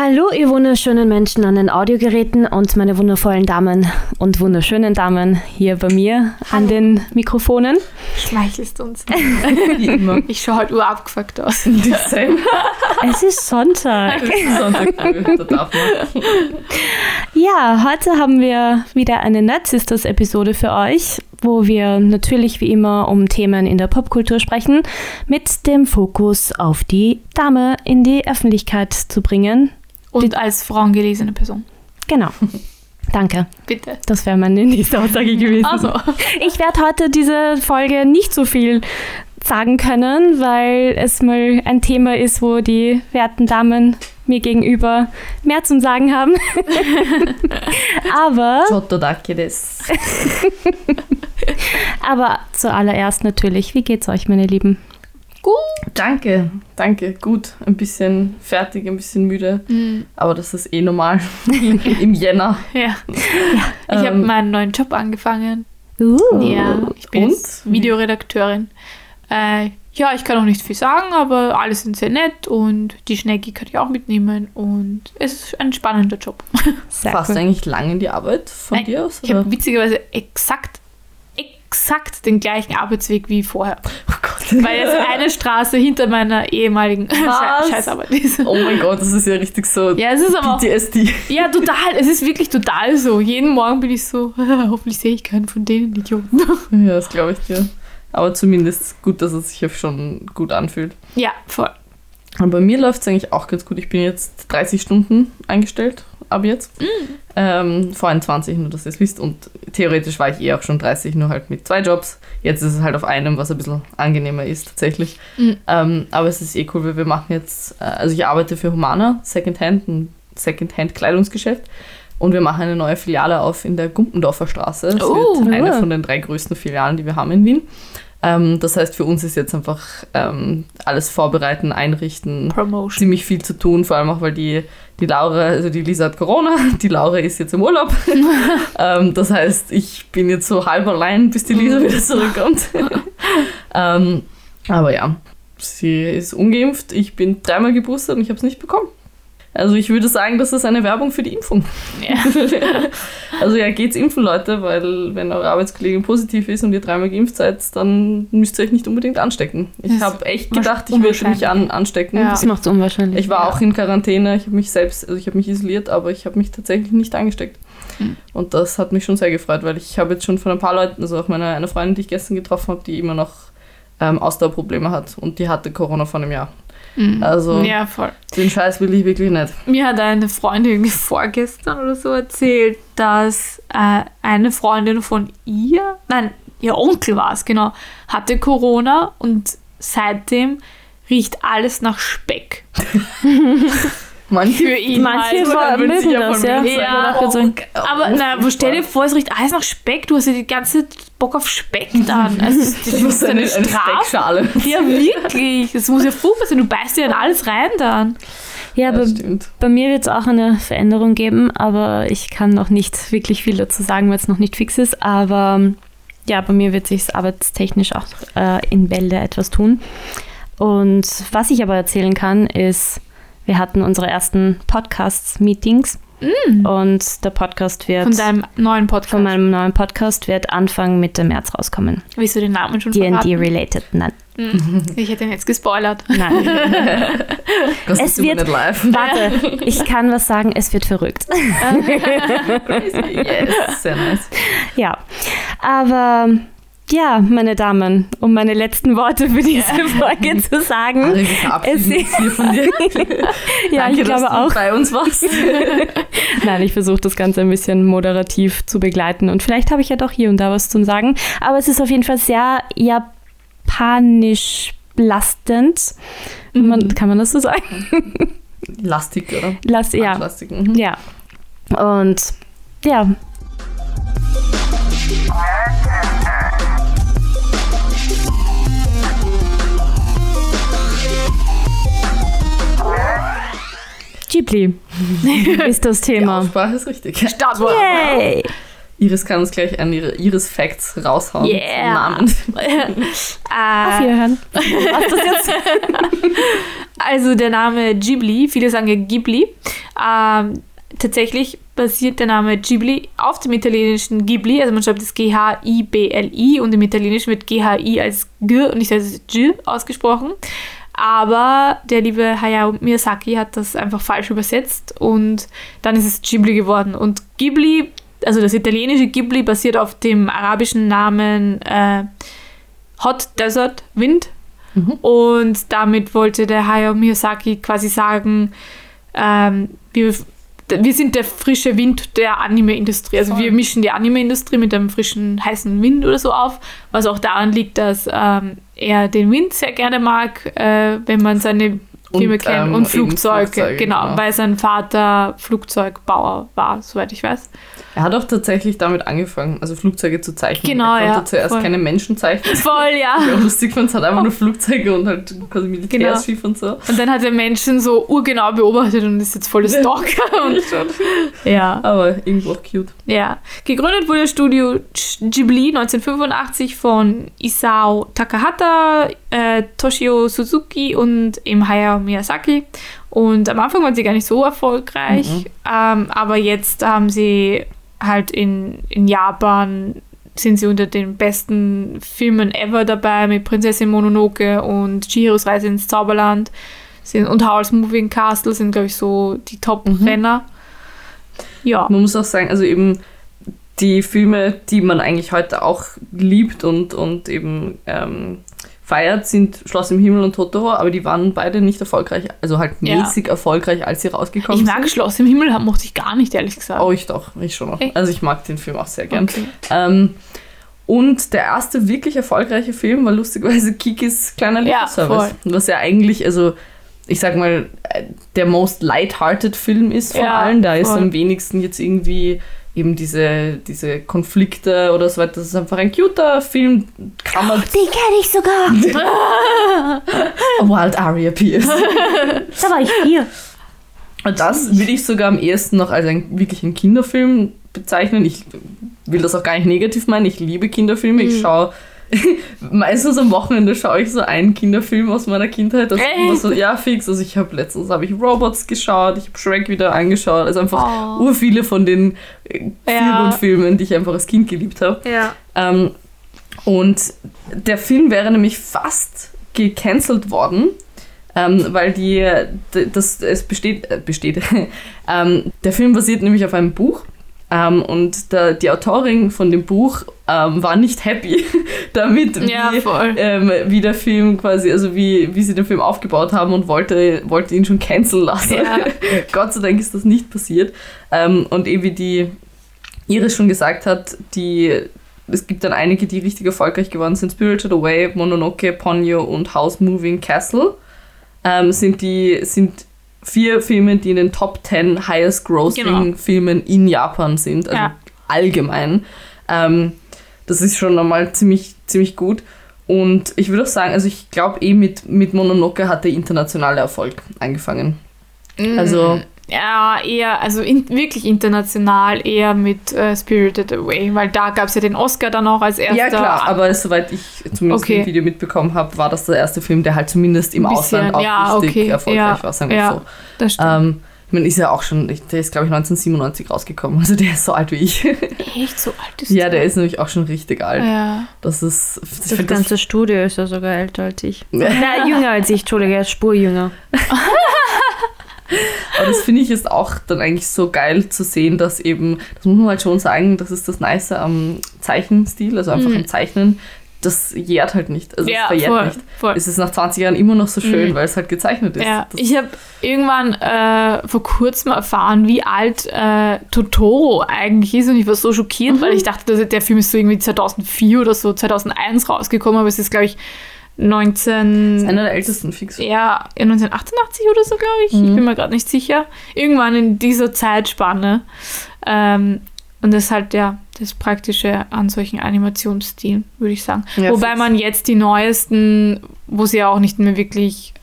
Hallo, ihr wunderschönen Menschen an den Audiogeräten und meine wundervollen Damen und wunderschönen Damen hier bei mir Hallo. an den Mikrofonen. Schmeichelst uns. Wie immer. Ich schaue halt urabgefuckt aus. Es ist Sonntag. Sonntag, da darf man. Ja, heute haben wir wieder eine Nerd Sisters Episode für euch, wo wir natürlich wie immer um Themen in der Popkultur sprechen, mit dem Fokus auf die Dame in die Öffentlichkeit zu bringen. Und als frauengelesene Person. Genau. Danke. Bitte. Das wäre meine nächste Aussage gewesen. Also. Ich werde heute diese Folge nicht so viel sagen können, weil es mal ein Thema ist, wo die werten Damen mir gegenüber mehr zum Sagen haben. aber, aber zuallererst natürlich, wie geht's euch, meine Lieben? Gut. Danke, danke. Gut. Ein bisschen fertig, ein bisschen müde. Mhm. Aber das ist eh normal. Im Jänner. Ja. Ich habe Ähm, meinen neuen Job angefangen. Uh. Ja, ich bin Videoredakteurin. Äh, ja, ich kann auch nicht viel sagen, aber alle sind sehr nett und die Schnecki kann ich auch mitnehmen und es ist ein spannender Job. Sehr Fast cool. eigentlich lang in die Arbeit von Nein, dir aus? Ich oder? habe witzigerweise exakt, exakt den gleichen Arbeitsweg wie vorher. Weil jetzt eine Straße hinter meiner ehemaligen? Sche Scheißarbeit ist. Oh mein Gott, das ist ja richtig so Ja, es ist aber auch, PTSD. ja, total. Es ist wirklich total so. Jeden Morgen bin ich so, hoffentlich sehe ich keinen von denen Idioten. Ja, das glaube ich dir. Aber zumindest gut, dass es sich ja schon gut anfühlt. Ja, voll. Und bei mir läuft es eigentlich auch ganz gut. Ich bin jetzt 30 Stunden eingestellt, ab jetzt. Mm. Ähm, vorhin 20, nur dass ihr es wisst. Und theoretisch war ich eh auch schon 30, nur halt mit zwei Jobs. Jetzt ist es halt auf einem, was ein bisschen angenehmer ist tatsächlich. Mm. Ähm, aber es ist eh cool, weil wir machen jetzt, äh, also ich arbeite für Humana, Secondhand, ein Secondhand-Kleidungsgeschäft. Und wir machen eine neue Filiale auf in der Gumpendorfer Straße. Das Oh, wird eine von den drei größten Filialen, die wir haben in Wien. Ähm, das heißt, für uns ist jetzt einfach ähm, alles vorbereiten, einrichten, Promotion. ziemlich viel zu tun, vor allem auch, weil die, die Laura, also die Lisa hat Corona, die Laura ist jetzt im Urlaub. ähm, das heißt, ich bin jetzt so halb allein, bis die Lisa wieder zurückkommt. ähm, aber ja, sie ist ungeimpft, ich bin dreimal geboostert und ich habe es nicht bekommen. Also ich würde sagen, das ist eine Werbung für die Impfung. Ja. also ja, geht's impfen, Leute, weil wenn eure Arbeitskollegin positiv ist und ihr dreimal geimpft seid, dann müsst ihr euch nicht unbedingt anstecken. Ich habe echt gedacht, ich würde mich an, anstecken. Ja. Das macht es unwahrscheinlich. Ich war Ja. auch in Quarantäne, ich habe mich selbst, also ich habe mich isoliert, aber ich habe mich tatsächlich nicht angesteckt. Mhm. Und das hat mich schon sehr gefreut, weil ich habe jetzt schon von ein paar Leuten, also auch meine eine Freundin, die ich gestern getroffen habe, die immer noch ähm, Ausdauerprobleme hat und die hatte Corona vor einem Jahr. Mhm. Also Ja, voll. den Scheiß will ich wirklich nicht. Mir hat eine Freundin irgendwie vorgestern oder so erzählt, dass äh, eine Freundin von ihr, nein, ihr Onkel war es, genau, hatte Corona und seitdem riecht alles nach Speck. Manche, Für ihn Manche halt. vor- würden mögen das, ja. Ja, oh, also- Aber na, wo stell dir vor, es riecht alles nach Speck, du hast ja die ganze Bock auf Speck dann. Also, das Das ist eine, eine. Speckschale. Ja, wirklich. Das muss ja furchtbar sein. Du beißt ja in alles rein dann. ja, Ja, aber stimmt. bei mir wird es auch eine Veränderung geben, aber ich kann noch nicht wirklich viel dazu sagen, weil es noch nicht fix ist. Aber ja, bei mir wird sich arbeitstechnisch auch äh, in Bälde etwas tun. Und was ich aber erzählen kann, ist, wir hatten unsere ersten Podcasts-Meetings und der Podcast wird Von deinem neuen Podcast. von meinem neuen Podcast wird Anfang Mitte März rauskommen. Willst du den Namen schon D&D verraten? related. Nein. Hm, Ich hätte ihn jetzt gespoilert. Nein. Das Es wird- nicht live. Warte, ich kann was sagen, es wird verrückt. yes, sehr nice. Ja, aber ja, meine Damen, um meine letzten Worte für diese Folge zu sagen. Alle, uns hier von dir. Ja, Danke, ich glaube dass du auch. bei uns warst. Nein, ich versuche das Ganze ein bisschen moderativ zu begleiten und vielleicht habe ich ja doch hier und da was zum Sagen. Aber es ist auf jeden Fall sehr japanisch belastend. Man, kann man das so sagen? Lastig, oder? Lass, ja, Lastig. Mhm. ja. Und ja, Ghibli ist das Die Thema. Aussprache ist richtig. Startwort. Yay! Iris kann uns gleich an ihre Iris-Facts raushauen. Yeah. Namen. Auf Äh, Wiederhören. Was das jetzt? also der Name Ghibli, viele sagen ja Ghibli, Ähm, tatsächlich basiert der Name Ghibli auf dem italienischen Ghibli, also man schreibt es G-H-I-B-L-I und im Italienischen wird G-H-I als G und nicht als G ausgesprochen. Aber der liebe Hayao Miyazaki hat das einfach falsch übersetzt und dann ist es Ghibli geworden. Und Ghibli, also das italienische Ghibli, basiert auf dem arabischen Namen äh, Hot Desert Wind. Mhm. Und damit wollte der Hayao Miyazaki quasi sagen, ähm, wir wir sind der frische Wind der Anime-Industrie. Also Voll. wir mischen die Anime-Industrie mit einem frischen, heißen Wind oder so auf, was auch daran liegt, dass ähm, er den Wind sehr gerne mag, äh, wenn man seine Filme kennt ähm, und Flugzeuge, Flugzeuge genau, genau, weil sein Vater Flugzeugbauer war, soweit ich weiß. Er hat auch tatsächlich damit angefangen, also Flugzeuge zu zeichnen. Genau, er konnte ja, zuerst voll. keine Menschen zeichnen. Voll, ja. ja lustig fand, es hat einfach nur Flugzeuge und halt quasi Militärschiff genau. und so. Und dann hat er Menschen so urgenau beobachtet und ist jetzt voll das Stalker. und ja. Aber irgendwo auch cute. Ja. Gegründet wurde das Studio Ghibli 1985 von Isao Takahata, äh, Toshio Suzuki und im Hayao Miyazaki. Und am Anfang waren sie gar nicht so erfolgreich, mhm. ähm, aber jetzt haben sie halt in, in Japan sind sie unter den besten Filmen ever dabei mit Prinzessin Mononoke und Chihiros Reise ins Zauberland sind, und Howl's Moving Castle sind, glaube ich, so die Top-Renner. Mhm. Ja. Man muss auch sagen, also eben die Filme, die man eigentlich heute auch liebt und, und eben ähm, feiert, sind Schloss im Himmel und Totoro, aber die waren beide nicht erfolgreich, also halt mäßig ja. erfolgreich, als sie rausgekommen sind. Ich mag. Schloss im Himmel, mochte ich gar nicht, ehrlich gesagt. Oh, ich doch, ich schon noch. Also ich mag den Film auch sehr gern. Okay. Ähm, und der erste wirklich erfolgreiche Film war lustigerweise Kikis kleiner Lieferservice. Ja, was ja eigentlich, also ich sag mal, der most light-hearted Film ist von ja, allen. Da ist am wenigsten jetzt irgendwie eben diese, diese Konflikte oder so weiter. Das ist einfach ein cuter Film. Kann man Den kenne ich sogar. Wild Aria Pierce. da war ich vier. Und das würde ich sogar am ehesten noch als ein, wirklich einen Kinderfilm bezeichnen. Ich will das auch gar nicht negativ meinen. Ich liebe Kinderfilme. Mhm. Ich schaue meistens am Wochenende schaue ich so einen Kinderfilm aus meiner Kindheit. Das immer so, ja, fix. Also ich habe letztens habe ich Robots geschaut, ich habe Shrek wieder angeschaut. Also einfach oh. ur viele von den äh, ja. Filmen, die ich einfach als Kind geliebt habe. Ja. Ähm, und der Film wäre nämlich fast gecancelt worden. Ähm, weil die, das, es besteht, äh, besteht ähm, der Film basiert nämlich auf einem Buch ähm, und der, die Autorin von dem Buch ähm, war nicht happy damit, ja, wie, ähm, wie, der Film quasi, also wie, wie sie den Film aufgebaut haben und wollte, wollte ihn schon canceln lassen. Ja. Gott sei Dank ist das nicht passiert. Ähm, und eben wie die Iris schon gesagt hat, die, es gibt dann einige, die richtig erfolgreich geworden sind. Spirited Away, Mononoke, Ponyo und House Moving Castle ähm, sind die sind vier Filme, die in den Top 10 highest grossing genau. Filmen in Japan sind, also ja. allgemein. Ähm, das ist schon einmal ziemlich, ziemlich gut. Und ich würde auch sagen, also ich glaube eh mit, mit Mononoke hat der internationale Erfolg angefangen. Mm. Also ja, eher, also in, wirklich international, eher mit uh, Spirited Away, weil da gab es ja den Oscar dann auch als erster. Ja, klar, aber soweit ich zumindest okay. im Video mitbekommen habe, war das der erste Film, der halt zumindest im bisschen, Ausland auch ja, richtig okay. erfolgreich ja, war, sagen wir ja, so. Das stimmt. Ähm, ich meine, ist ja auch schon, der ist glaube ich 1997 rausgekommen, also der ist so alt wie ich. Echt so alt ist Ja, der, der ist nämlich auch schon richtig alt. Ja. Das ist. Das, das ganze das Studio ist ja sogar älter als ich. Na, jünger als ich, Entschuldige, er ist spurjünger. Aber das finde ich ist auch dann eigentlich so geil zu sehen, dass eben, das muss man halt schon sagen, das ist das Nice am Zeichenstil, also einfach mhm. am Zeichnen. Das jährt halt nicht. Also ja, es verjährt voll, nicht. Voll. Es ist nach 20 Jahren immer noch so schön, mhm. weil es halt gezeichnet ist. Ja. ich habe irgendwann äh, vor kurzem erfahren, wie alt äh, Totoro eigentlich ist und ich war so schockiert, mhm. weil ich dachte, dass der Film ist so irgendwie 2004 oder so, 2001 rausgekommen, aber es ist, glaube ich, 19. Das ist einer der ältesten fix. Ja, 1988 oder so, glaube ich. Mhm. Ich bin mir gerade nicht sicher. Irgendwann in dieser Zeitspanne. Ähm, und das ist halt ja das Praktische an solchen Animationsstilen, würde ich sagen. Ja, Wobei fix. man jetzt die neuesten, wo sie ja auch nicht mehr wirklich,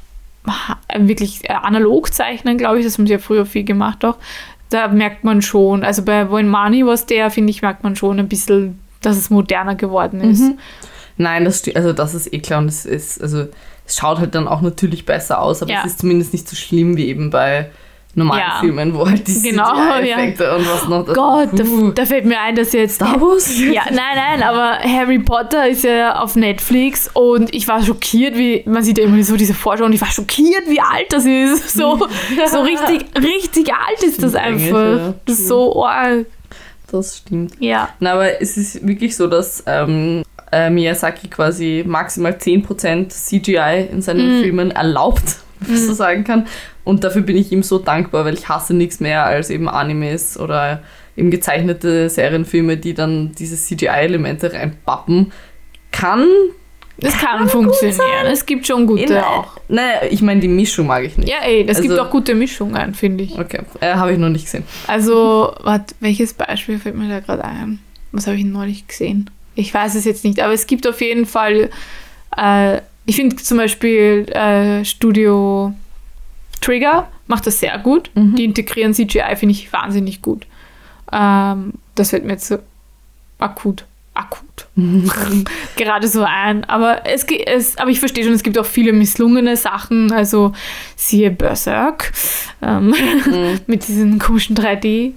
wirklich analog zeichnen, glaube ich, das haben sie ja früher viel gemacht doch. Da merkt man schon, also bei Wohin Money was der, finde ich, merkt man schon ein bisschen, dass es moderner geworden ist. Mhm. Nein, das, also das ist eh klar und es ist, also es schaut halt dann auch natürlich besser aus, aber ja. es ist zumindest nicht so schlimm wie eben bei normalen Ja. Filmen, wo halt die Genau, CGI-Effekte und was noch. das- Gott, da, da fällt mir ein, dass jetzt Star Wars? Ja, nein, nein, aber Harry Potter ist ja auf Netflix und ich war schockiert, wie, man sieht ja immer so diese Vorschau und ich war schockiert, wie alt das ist. So, so richtig, richtig alt ist das einfach. ja. Das ist so arg. Das stimmt. Ja. Na, aber es ist wirklich so, dass ähm, äh, Miyazaki quasi maximal 10% CGI in seinen Mhm. Filmen erlaubt, wenn man so sagen kann. Und dafür bin ich ihm so dankbar, weil ich hasse nichts mehr als eben Animes oder eben gezeichnete Serienfilme, die dann diese CGI-Elemente reinpappen. Kann. Das kann funktionieren. Es gibt schon gute in, auch. Nein, ich meine, die Mischung mag ich nicht. Ja, ey, es gibt Also- auch gute Mischungen, finde ich. Okay, äh, habe ich noch nicht gesehen. Also, warte, welches Beispiel fällt mir da gerade ein? Was habe ich neulich gesehen? Ich weiß es jetzt nicht, aber es gibt auf jeden Fall, äh, ich finde zum Beispiel äh, Studio Trigger macht das sehr gut. Mhm. Die integrieren CGI, finde ich wahnsinnig gut. Ähm, das fällt mir jetzt so akut, akut gerade so ein. Aber, es, es, aber ich verstehe schon, es gibt auch viele misslungene Sachen. Also siehe Berserk ähm, Mhm. mit diesen komischen 3D.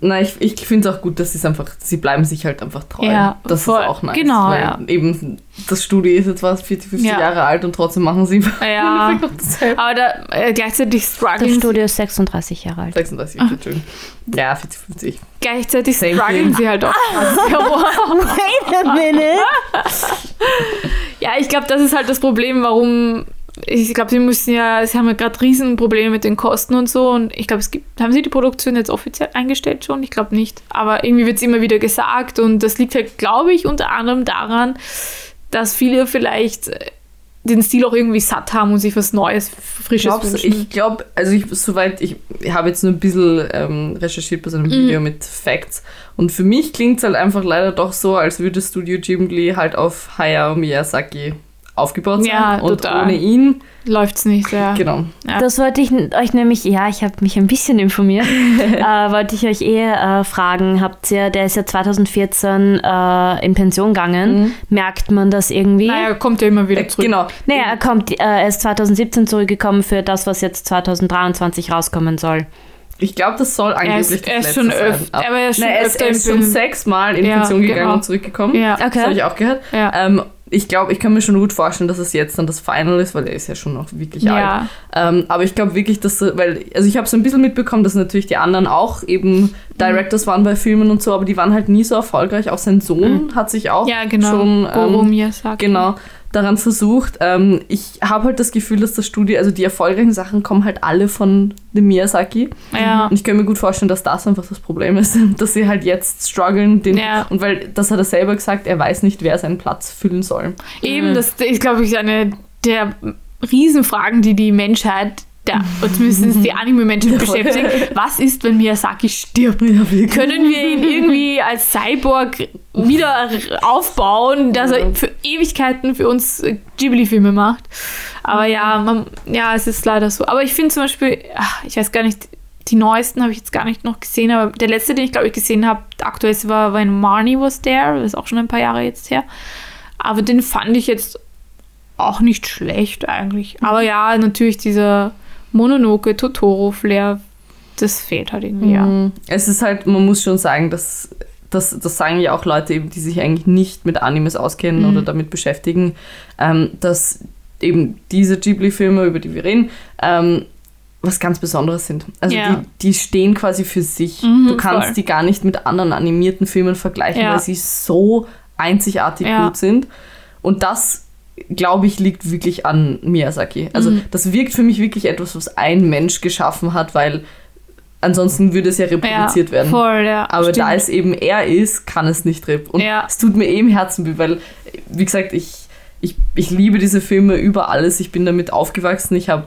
Nein, ich, ich finde es auch gut, dass sie es einfach, sie bleiben sich halt einfach treu. Ja, das voll. ist auch nice. Genau, weil ja. Eben das Studio ist jetzt was 40, 50 Ja. Jahre alt und trotzdem machen sie Ja. im Endeffekt noch dasselbe. Aber da äh, gleichzeitig Das strugglen, Studio ist 36 Jahre alt. 36, Ah. Entschuldigung. Ja, 40, 50. gleichzeitig Same strugglen thing. sie halt auch. Wait a minute. ja, ich glaube, das ist halt das Problem, warum. Ich glaube, sie müssen ja, sie haben ja gerade Riesenprobleme mit den Kosten und so. Und ich glaube, es gibt. Haben sie die Produktion jetzt offiziell eingestellt schon? Ich glaube nicht. Aber irgendwie wird es immer wieder gesagt. Und das liegt halt, glaube ich, unter anderem daran, dass viele vielleicht äh, den Stil auch irgendwie satt haben und sich was Neues, Frisches Glaubst, wünschen. ich glaube, also ich, soweit, ich habe jetzt nur ein bisschen ähm, recherchiert bei so einem Mhm. Video mit Facts und für mich klingt es halt einfach leider doch so, als würde Studio Ghibli halt auf Hayao Miyazaki aufgebaut sein Ja, und total. ohne ihn, Läuft's nicht, ja. genau. Ja. Das wollte ich euch nämlich, ja, ich habe mich ein bisschen informiert, äh, wollte ich euch eh äh, fragen, habt ihr, der ist ja 2014 äh, in Pension gegangen, Mhm. merkt man das irgendwie? Naja, kommt ja immer wieder Äh, zurück. genau. Naja, er kommt, äh, er ist 2017 zurückgekommen für das, was jetzt 2023 rauskommen soll. Ich glaube, das soll Er angeblich ist, das er ist letzte schon sein. öfter, Aber- aber er ist schon Nein, er ist, öfter er im ist schon sechsmal in Ja, Pension gegangen genau. und zurückgekommen. Ja. Das Okay. habe ich auch gehört. Ja. Ähm, ich glaube, ich kann mir schon gut vorstellen, dass es jetzt dann das Final ist, weil er ist ja schon noch wirklich alt. Ja. Ähm, aber ich glaube wirklich, dass, weil, also ich habe so ein bisschen mitbekommen, dass natürlich die anderen auch eben Directors waren bei Filmen und so, aber die waren halt nie so erfolgreich. Auch sein Sohn hat sich auch Ja, genau. schon Goro ähm, Miyazaki. genau daran versucht. Ähm, ich habe halt das Gefühl, dass das Studio, also die erfolgreichen Sachen kommen halt alle von dem Miyazaki. Ja. Und ich kann mir gut vorstellen, dass das einfach das Problem ist, dass sie halt jetzt strugglen. Den, Ja. Und weil, das hat er selber gesagt, er weiß nicht, wer seinen Platz füllen soll. Eben, das ist, glaube ich, eine der Riesenfragen, die die Menschheit, der, oder zumindest die Anime-Menschen Ja, voll. beschäftigen. Was ist, wenn Miyazaki stirbt? Können wir ihn irgendwie als Cyborg wieder aufbauen, dass er für Ewigkeiten für uns Ghibli-Filme macht? Aber ja, man, ja, es ist leider so. Aber ich finde zum Beispiel, ach, ich weiß gar nicht, die neuesten habe ich jetzt gar nicht noch gesehen, aber der letzte, den ich glaube ich gesehen habe, aktuell war, wenn Marnie was there, das ist auch schon ein paar Jahre jetzt her. Aber den fand ich jetzt auch nicht schlecht eigentlich. Aber ja, natürlich dieser Mononoke Totoro-Flair, das fehlt halt irgendwie, ja. Mhm. Es ist halt, man muss schon sagen, dass das, das sagen ja auch Leute, eben, die sich eigentlich nicht mit Animes auskennen Mhm. oder damit beschäftigen, ähm, dass eben diese Ghibli-Filme, über die wir reden, ähm, was ganz Besonderes sind. Also Ja. die, die stehen quasi für sich. Mhm, du kannst voll. die gar nicht mit anderen animierten Filmen vergleichen, Ja. weil sie so einzigartig Ja. gut sind. Und das, glaube ich, liegt wirklich an Miyazaki. Also Mhm. das wirkt für mich wirklich etwas, was ein Mensch geschaffen hat, weil ansonsten würde es ja reproduziert ja, werden. Voll, ja. Aber stimmt. da es eben er ist, kann es nicht rep. Und Ja. es tut mir eh im Herzen weh, weil, wie gesagt, ich, ich, ich liebe diese Filme über alles. Ich bin damit aufgewachsen. Ich habe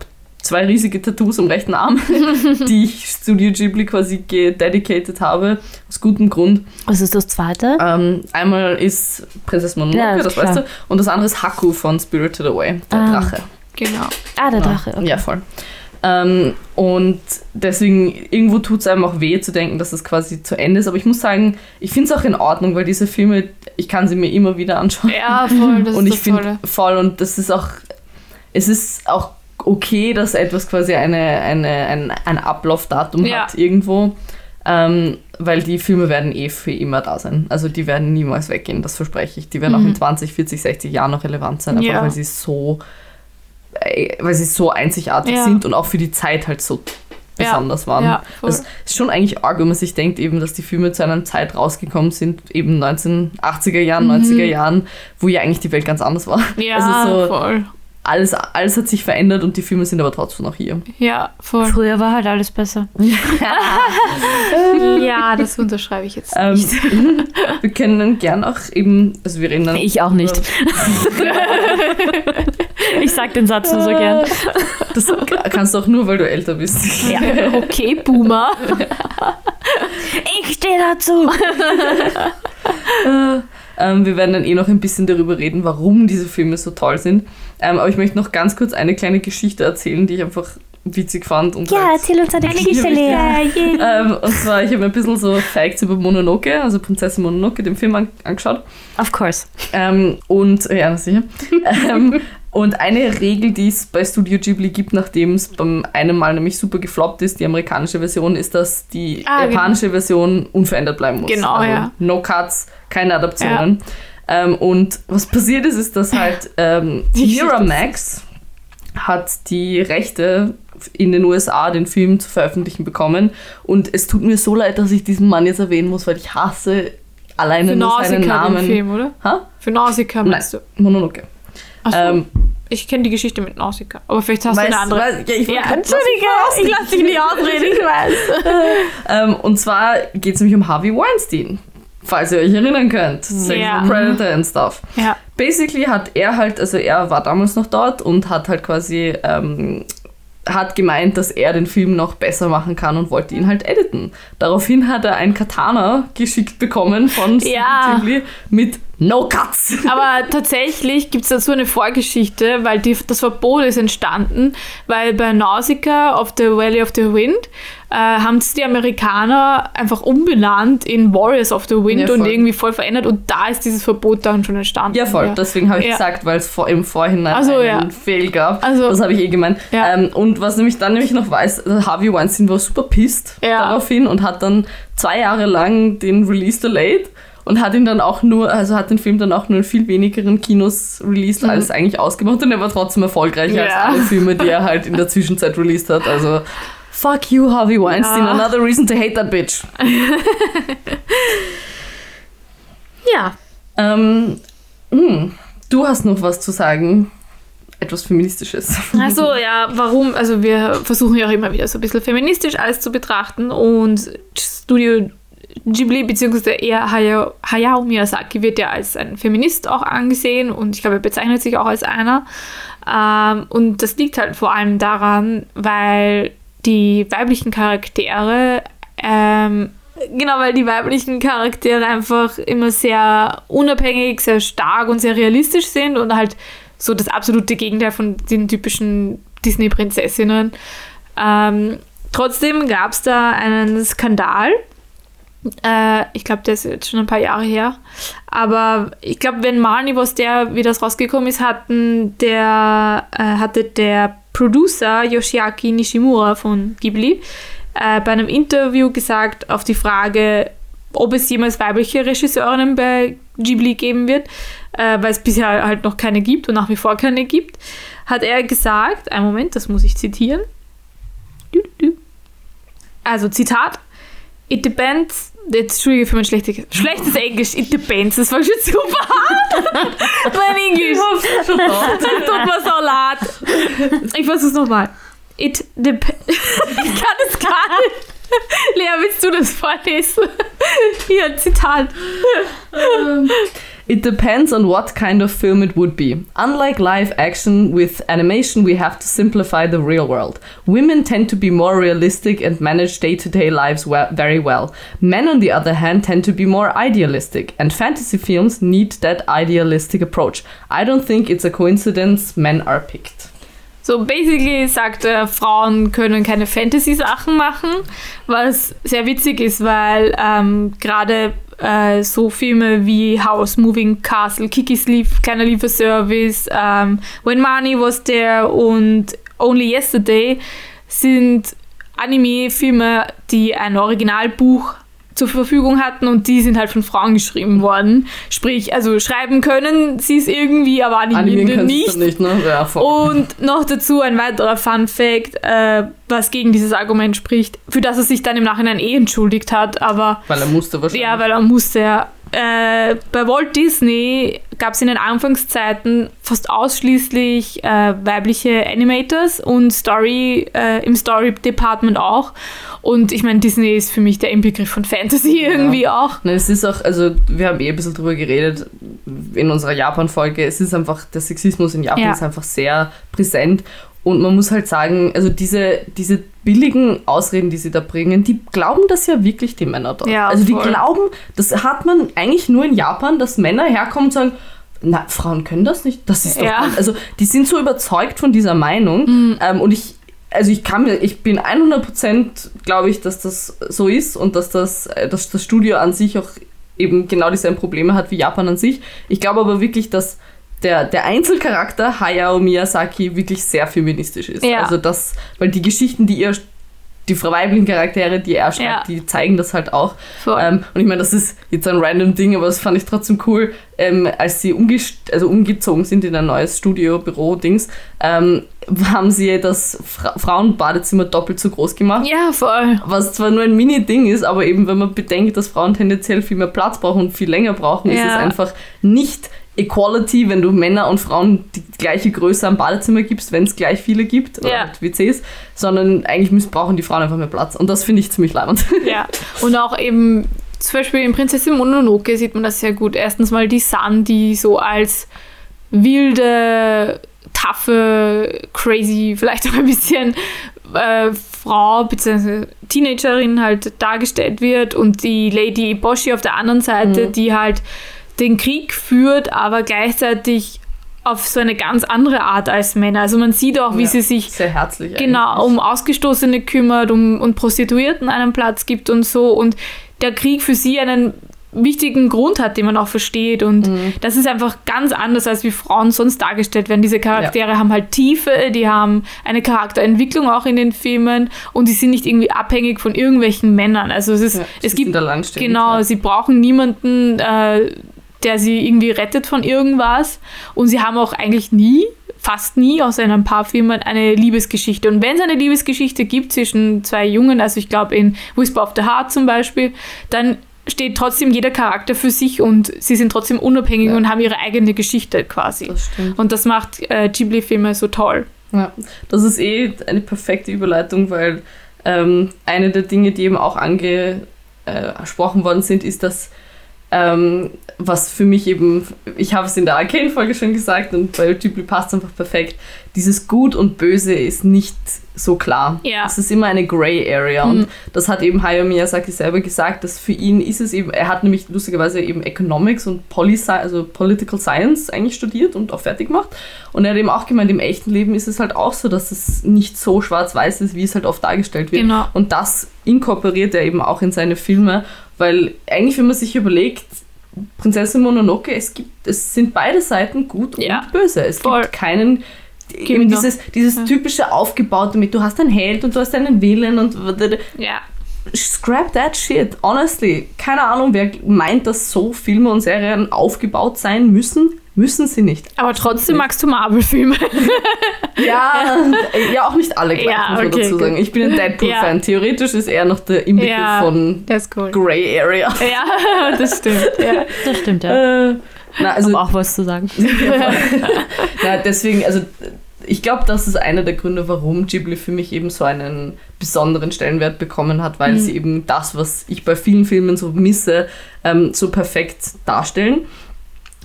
zwei riesige Tattoos am rechten Arm, die ich Studio Ghibli quasi gededicated habe, aus gutem Grund. Was ist das zweite? Ähm, einmal ist Prinzessin Mononoke, Ja, das klar. weißt du, und das andere ist Haku von Spirited Away, der Ah. Drache. Genau. Ah, der Drache. Okay. Ja, voll. Ähm, und deswegen, irgendwo tut es einem auch weh zu denken, dass es quasi zu Ende ist. Aber ich muss sagen, ich finde es auch in Ordnung, weil diese Filme, ich kann sie mir immer wieder anschauen. Ja, voll, das und ist ich das finde voll, und das ist auch, es ist auch okay, dass etwas quasi eine, eine, ein, ein Ablaufdatum Ja. hat irgendwo. Ähm, weil die Filme werden eh für immer da sein. Also die werden niemals weggehen, das verspreche ich. Die werden auch in 20, 40, 60 Jahren noch relevant sein, einfach Mhm. Ja. weil sie so äh, weil sie so einzigartig Ja. sind und auch für die Zeit halt so besonders waren. Ja, das ist schon eigentlich arg, wenn man sich denkt, eben, dass die Filme zu einer Zeit rausgekommen sind, eben 1980er Jahren, 90er Jahren, wo ja eigentlich die Welt ganz anders war. Mhm. Ja, Also so, voll. Alles, alles hat sich verändert und die Filme sind aber trotzdem noch hier. Ja, voll. Früher war halt alles besser. Ja, das unterschreibe ich jetzt Ähm, nicht. wir können gern auch eben, also wir reden dann. Ich auch nicht. Ich sag den Satz nur so gern. Das kannst du auch nur, weil du älter bist. Ja. Okay, Boomer. Ich stehe dazu. Ähm, wir werden dann eh noch ein bisschen darüber reden, warum diese Filme so toll sind. Ähm, aber ich möchte noch ganz kurz eine kleine Geschichte erzählen, die ich einfach witzig fand. Und Ja, halt- erzähl uns eine Geschichte, Ja, Lea. ähm, und zwar, ich habe mir ein bisschen so Facts über Mononoke, also Prinzessin Mononoke, den Film an angeschaut. Of course. Ähm, und, ja, sicher. ähm, und eine Regel, die es bei Studio Ghibli gibt, nachdem es beim einen Mal nämlich super gefloppt ist, die amerikanische Version, ist, dass die Ah, japanische Version unverändert bleiben muss. Genau, also ja. No Cuts, keine Adaptionen. Ähm, und was passiert ist, ist, dass halt ähm, Miramax hat die Rechte in den USA, den Film zu veröffentlichen bekommen. Und es tut mir so leid, dass ich diesen Mann jetzt erwähnen muss, weil ich hasse alleine Für nur seinen Nausicaa den Namen. Film, oder? Ha? Für Nausicaa meinst du? Mononoke. Achso, Ähm, ich kenne die Geschichte mit Nausicaa. Aber vielleicht hast Weißt- du eine andere. weiß- ja, ich ja, Entschuldige, ich lasse dich nicht ausreden, ich weiß. Ähm, und zwar geht es nämlich um Harvey Weinstein, falls ihr euch erinnern könnt. Sexual. Predator und Stuff. Ja. Basically hat er halt, also er war damals noch dort und hat halt quasi, ähm, hat gemeint, dass er den Film noch besser machen kann und wollte ihn halt editen. Daraufhin hat er ein Katana geschickt bekommen von Ja. Ghibli mit No Cuts. Aber tatsächlich gibt es dazu eine Vorgeschichte, weil die, das Verbot ist entstanden, weil bei Nausicaa of the Valley of the Wind äh, haben es die Amerikaner einfach umbenannt in Warriors of the Wind Ja, und irgendwie voll verändert und da ist dieses Verbot dann schon entstanden. Ja, voll. Deswegen habe ich Ja. gesagt, weil es vor, im Vorhinein Ach so, einen ja. Fail gab. Also- das habe ich eh gemeint. Ja. Ähm, und was nämlich dann nämlich noch weiß, also Harvey Weinstein war super pissed Ja. daraufhin und hat dann zwei Jahre lang den Release delayed und hat ihn dann auch nur, also hat den Film dann auch nur in viel wenigeren Kinos released als eigentlich ausgemacht und er war trotzdem erfolgreicher als Mhm. Ja. alle Filme, die er halt in der Zwischenzeit released hat. Also fuck you, Harvey Weinstein, Ja. another reason to hate that bitch. Ja. Ähm, hm, du hast noch was zu sagen. Etwas Feministisches. Also ja, warum? Also wir versuchen ja auch immer wieder so ein bisschen feministisch alles zu betrachten und Studio Ghibli bzw. eher Hayao, Hayao Miyazaki wird ja als ein Feminist auch angesehen und ich glaube, er bezeichnet sich auch als einer. Ähm, und das liegt halt vor allem daran, weil die weiblichen Charaktere ähm, Genau, weil die weiblichen Charaktere einfach immer sehr unabhängig, sehr stark und sehr realistisch sind und halt so das absolute Gegenteil von den typischen Disney-Prinzessinnen. Ähm, trotzdem gab es da einen Skandal. Äh, ich glaube, der ist jetzt schon ein paar Jahre her. Aber ich glaube, wenn Marnie was der, wie das rausgekommen ist, hatten der, äh, hatte der Producer Yoshiaki Nishimura von Ghibli äh, bei einem Interview gesagt, auf die Frage, ob es jemals weibliche Regisseurinnen bei Ghibli geben wird, äh, weil es bisher halt noch keine gibt und nach wie vor keine gibt, hat er gesagt, einen Moment, das muss ich zitieren. Also Zitat, It depends, jetzt Entschuldige für mein schlechtes, schlechtes Englisch, it depends, das war schon super hart. mein Englisch. Das tut mir so leid. Ich versuch's nochmal. It depends. ich kann es gar nicht. Lea, willst du das vorlesen? Hier, Zitat. It depends on what kind of film it would be. Unlike live action, with animation we have to simplify the real world. Women tend to be more realistic and manage day to day lives we- very well. Men, on the other hand, tend to be more idealistic, and fantasy films need that idealistic approach. I don't think it's a coincidence men are picked. So, basically sagt er, Frauen können keine Fantasy-Sachen machen, was sehr witzig ist, weil ähm, gerade äh, so Filme wie House, Moving Castle, Kiki's Lief, Kleiner Lieferservice, ähm, When Money Was There und Only Yesterday sind Anime-Filme, die ein Originalbuch zur Verfügung hatten und die sind halt von Frauen geschrieben worden. Sprich, also schreiben können sie es irgendwie, aber animieren, nicht. nicht, ne? Ja. Und noch dazu ein weiterer Fun Fact, äh, was gegen dieses Argument spricht, für das er sich dann im Nachhinein eh entschuldigt hat, aber Weil er musste wahrscheinlich. ja, weil er musste ja. Äh, bei Walt Disney gab es in den Anfangszeiten fast ausschließlich äh, weibliche Animators und Story äh, im Story Department auch. Und ich meine, Disney ist für mich der Inbegriff von Fantasy irgendwie auch. Nein, es ist auch, also wir haben eh ein bisschen drüber geredet in unserer Japan-Folge. Es ist einfach, der Sexismus in Japan Ja. ist einfach sehr präsent. Und man muss halt sagen, also diese, diese billigen Ausreden, die sie da bringen, die glauben das ja wirklich die Männer dort. Ja, also die voll. glauben, das hat man eigentlich nur in Japan, dass Männer herkommen und sagen, na, Frauen können das nicht. Das ist doch. Ja. Mhm. Also die sind so überzeugt von dieser Meinung. Ähm, und ich, also ich kann mir, ich bin 100% glaube ich, dass das so ist und dass das, äh, dass das Studio an sich auch eben genau dieselben Probleme hat wie Japan an sich. Ich glaube aber wirklich, dass der, der Einzelcharakter Hayao Miyazaki wirklich sehr feministisch ist. Ja. Also das, weil die Geschichten, die ihr, die weiblichen Charaktere, die er schreibt, Ja. die zeigen das halt auch. Voll. Ähm, und ich meine, das ist jetzt ein random Ding, aber das fand ich trotzdem cool. Ähm, als sie also umgezogen sind in ein neues Studio, Büro-Dings, ähm, haben sie das Fra Frauenbadezimmer doppelt so groß gemacht. Ja, voll. Was zwar nur ein Mini-Ding ist, aber eben, wenn man bedenkt, dass Frauen tendenziell viel mehr Platz brauchen und viel länger brauchen, ist Ja. es einfach nicht Equality, wenn du Männer und Frauen die gleiche Größe am Badezimmer gibst, wenn es gleich viele gibt, oder Ja. WCs, sondern eigentlich müssen, brauchen die Frauen einfach mehr Platz. Und das finde ich ziemlich leibend. Ja. Und auch eben, zum Beispiel in Prinzessin Mononoke sieht man das sehr gut. Erstens mal die Sun, die so als wilde, taffe, crazy, vielleicht auch ein bisschen äh, Frau bzw. Teenagerin halt dargestellt wird und die Lady Boshi auf der anderen Seite, Mhm. die halt den Krieg führt, aber gleichzeitig auf so eine ganz andere Art als Männer. Also man sieht auch, wie Ja. sie sich Sehr herzlich. genau eigentlich. um Ausgestoßene kümmert, um und Prostituierten einen Platz gibt und so und der Krieg für sie einen wichtigen Grund hat, den man auch versteht und Mhm. das ist einfach ganz anders als wie Frauen sonst dargestellt werden. Diese Charaktere haben halt Tiefe, die haben eine Charakterentwicklung auch in den Filmen und die sind nicht irgendwie abhängig von irgendwelchen Männern. Also es ist Ja, es gibt genau, ja. sie brauchen niemanden äh, der sie irgendwie rettet von irgendwas. Und sie haben auch eigentlich nie, fast nie, außer in ein paar Filmen, eine Liebesgeschichte. Und wenn es eine Liebesgeschichte gibt zwischen zwei Jungen, also ich glaube in Whisper of the Heart zum Beispiel, dann steht trotzdem jeder Charakter für sich und sie sind trotzdem unabhängig Ja. und haben ihre eigene Geschichte quasi. Das stimmt. Und das macht äh, Ghibli-Filme so toll. Ja, das ist eh eine perfekte Überleitung, weil ähm, eine der Dinge, die eben auch angesprochen worden sind, ist, dass ähm, was für mich eben, ich habe es in der Arcane-Folge schon gesagt und bei Ghibli passt es einfach perfekt, dieses Gut und Böse ist nicht so klar. Ja. Es ist immer eine Grey Area Mhm. und das hat eben Hayao Miyazaki selber gesagt, dass für ihn ist es eben, er hat nämlich lustigerweise eben Economics und Poli also Political Science eigentlich studiert und auch fertig gemacht und er hat eben auch gemeint, im echten Leben ist es halt auch so, dass es nicht so schwarz-weiß ist, wie es halt oft dargestellt wird. Genau. Und das inkorporiert er eben auch in seine Filme, weil eigentlich, wenn man sich überlegt, Prinzessin Mononoke, es gibt, es sind beide Seiten gut Ja, und böse. Es voll. gibt keinen, eben dieses, dieses typische Aufgebaute mit, du hast einen Held und du hast einen Willen und Ja. scrap that shit, honestly. Keine Ahnung, wer meint, dass so Filme und Serien aufgebaut sein müssen. Müssen sie nicht. Aber trotzdem magst du Marvel-Filme. Ja, ja, auch nicht alle gleich, Ja, muss man okay, dazu sagen. Ich bin ein Deadpool-Fan. Theoretisch ist er noch der Inbegriff Ja. von cool. Grey Area. Ja, das stimmt. Ja. Das stimmt, ja. Äh, na, also, auch was zu sagen. na, deswegen, also ich glaube, das ist einer der Gründe, warum Ghibli für mich eben so einen besonderen Stellenwert bekommen hat, weil Mhm. sie eben das, was ich bei vielen Filmen so misse, ähm, so perfekt darstellen.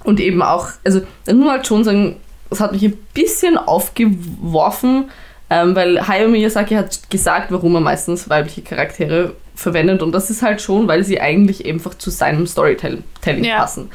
Und eben auch, also ich muss halt schon sagen, das hat mich ein bisschen aufgeworfen, ähm, weil Hayao Miyazaki hat gesagt, warum er meistens weibliche Charaktere verwendet und das ist halt schon, weil sie eigentlich einfach zu seinem Storytelling Ja. passen.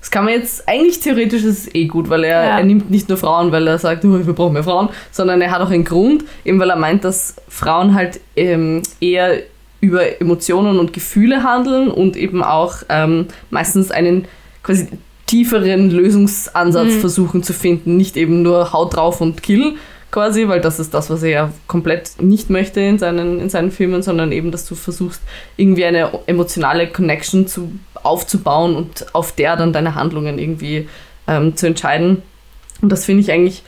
Das kann man jetzt, eigentlich theoretisch ist es eh gut, weil er, Ja. er nimmt nicht nur Frauen, weil er sagt, oh, wir brauchen mehr Frauen, sondern er hat auch einen Grund, eben weil er meint, dass Frauen halt ähm, eher über Emotionen und Gefühle handeln und eben auch ähm, meistens einen quasi tieferen Lösungsansatz Mhm. versuchen zu finden, nicht eben nur Haut drauf und Kill quasi, weil das ist das, was er ja komplett nicht möchte in seinen, in seinen Filmen, sondern eben, dass du versuchst, irgendwie eine emotionale Connection zu, aufzubauen und auf der dann deine Handlungen irgendwie ähm, zu entscheiden. Und das finde ich eigentlich,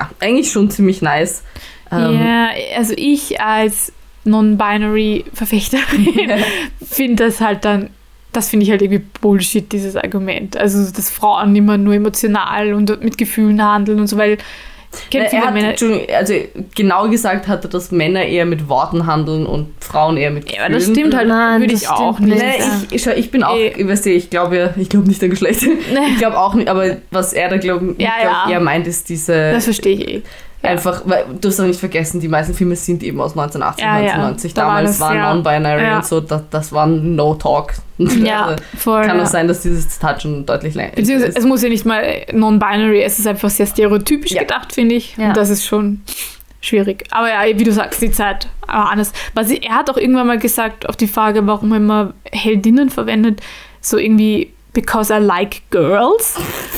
ja, eigentlich schon ziemlich nice. Ähm, Ja, also ich als Non-Binary-Verfechterin finde das halt dann, das finde ich halt irgendwie Bullshit, dieses Argument. Also, dass Frauen immer nur emotional und mit Gefühlen handeln und so, weil kennt er viele hat, Männer. Entschuldigung, also genau gesagt hat er, dass Männer eher mit Worten handeln und Frauen eher mit Ja, aber das Gefühlen. stimmt halt, Nein, würde das ich auch nicht. Nee, ich, ich, schau, ich bin auch, Eh. ich weiß nicht, ich glaube, ich glaube nicht an Geschlecht. Ich glaube auch nicht, aber was er da glaub, Ja, glaub, ja. eher meint, ist diese Das verstehe ich eh. Ja. einfach, weil du hast auch nicht vergessen, die meisten Filme sind eben aus 1980, Ja, ja. 1990. Da war Damals das, war ja. Non-Binary Ja. und so, das, das war No Talk. Ja, Also, voll. kann ja. auch sein, dass dieses Zitat schon deutlich länger Beziehungsweise ist. es muss ja nicht mal non-binary, es ist einfach sehr stereotypisch Ja. gedacht, finde ich. Ja. Und das ist schon schwierig. Aber ja, wie du sagst, die Zeit war anders. Was ich, er hat auch irgendwann mal gesagt auf die Frage, warum er immer Heldinnen verwendet, so irgendwie because I like girls.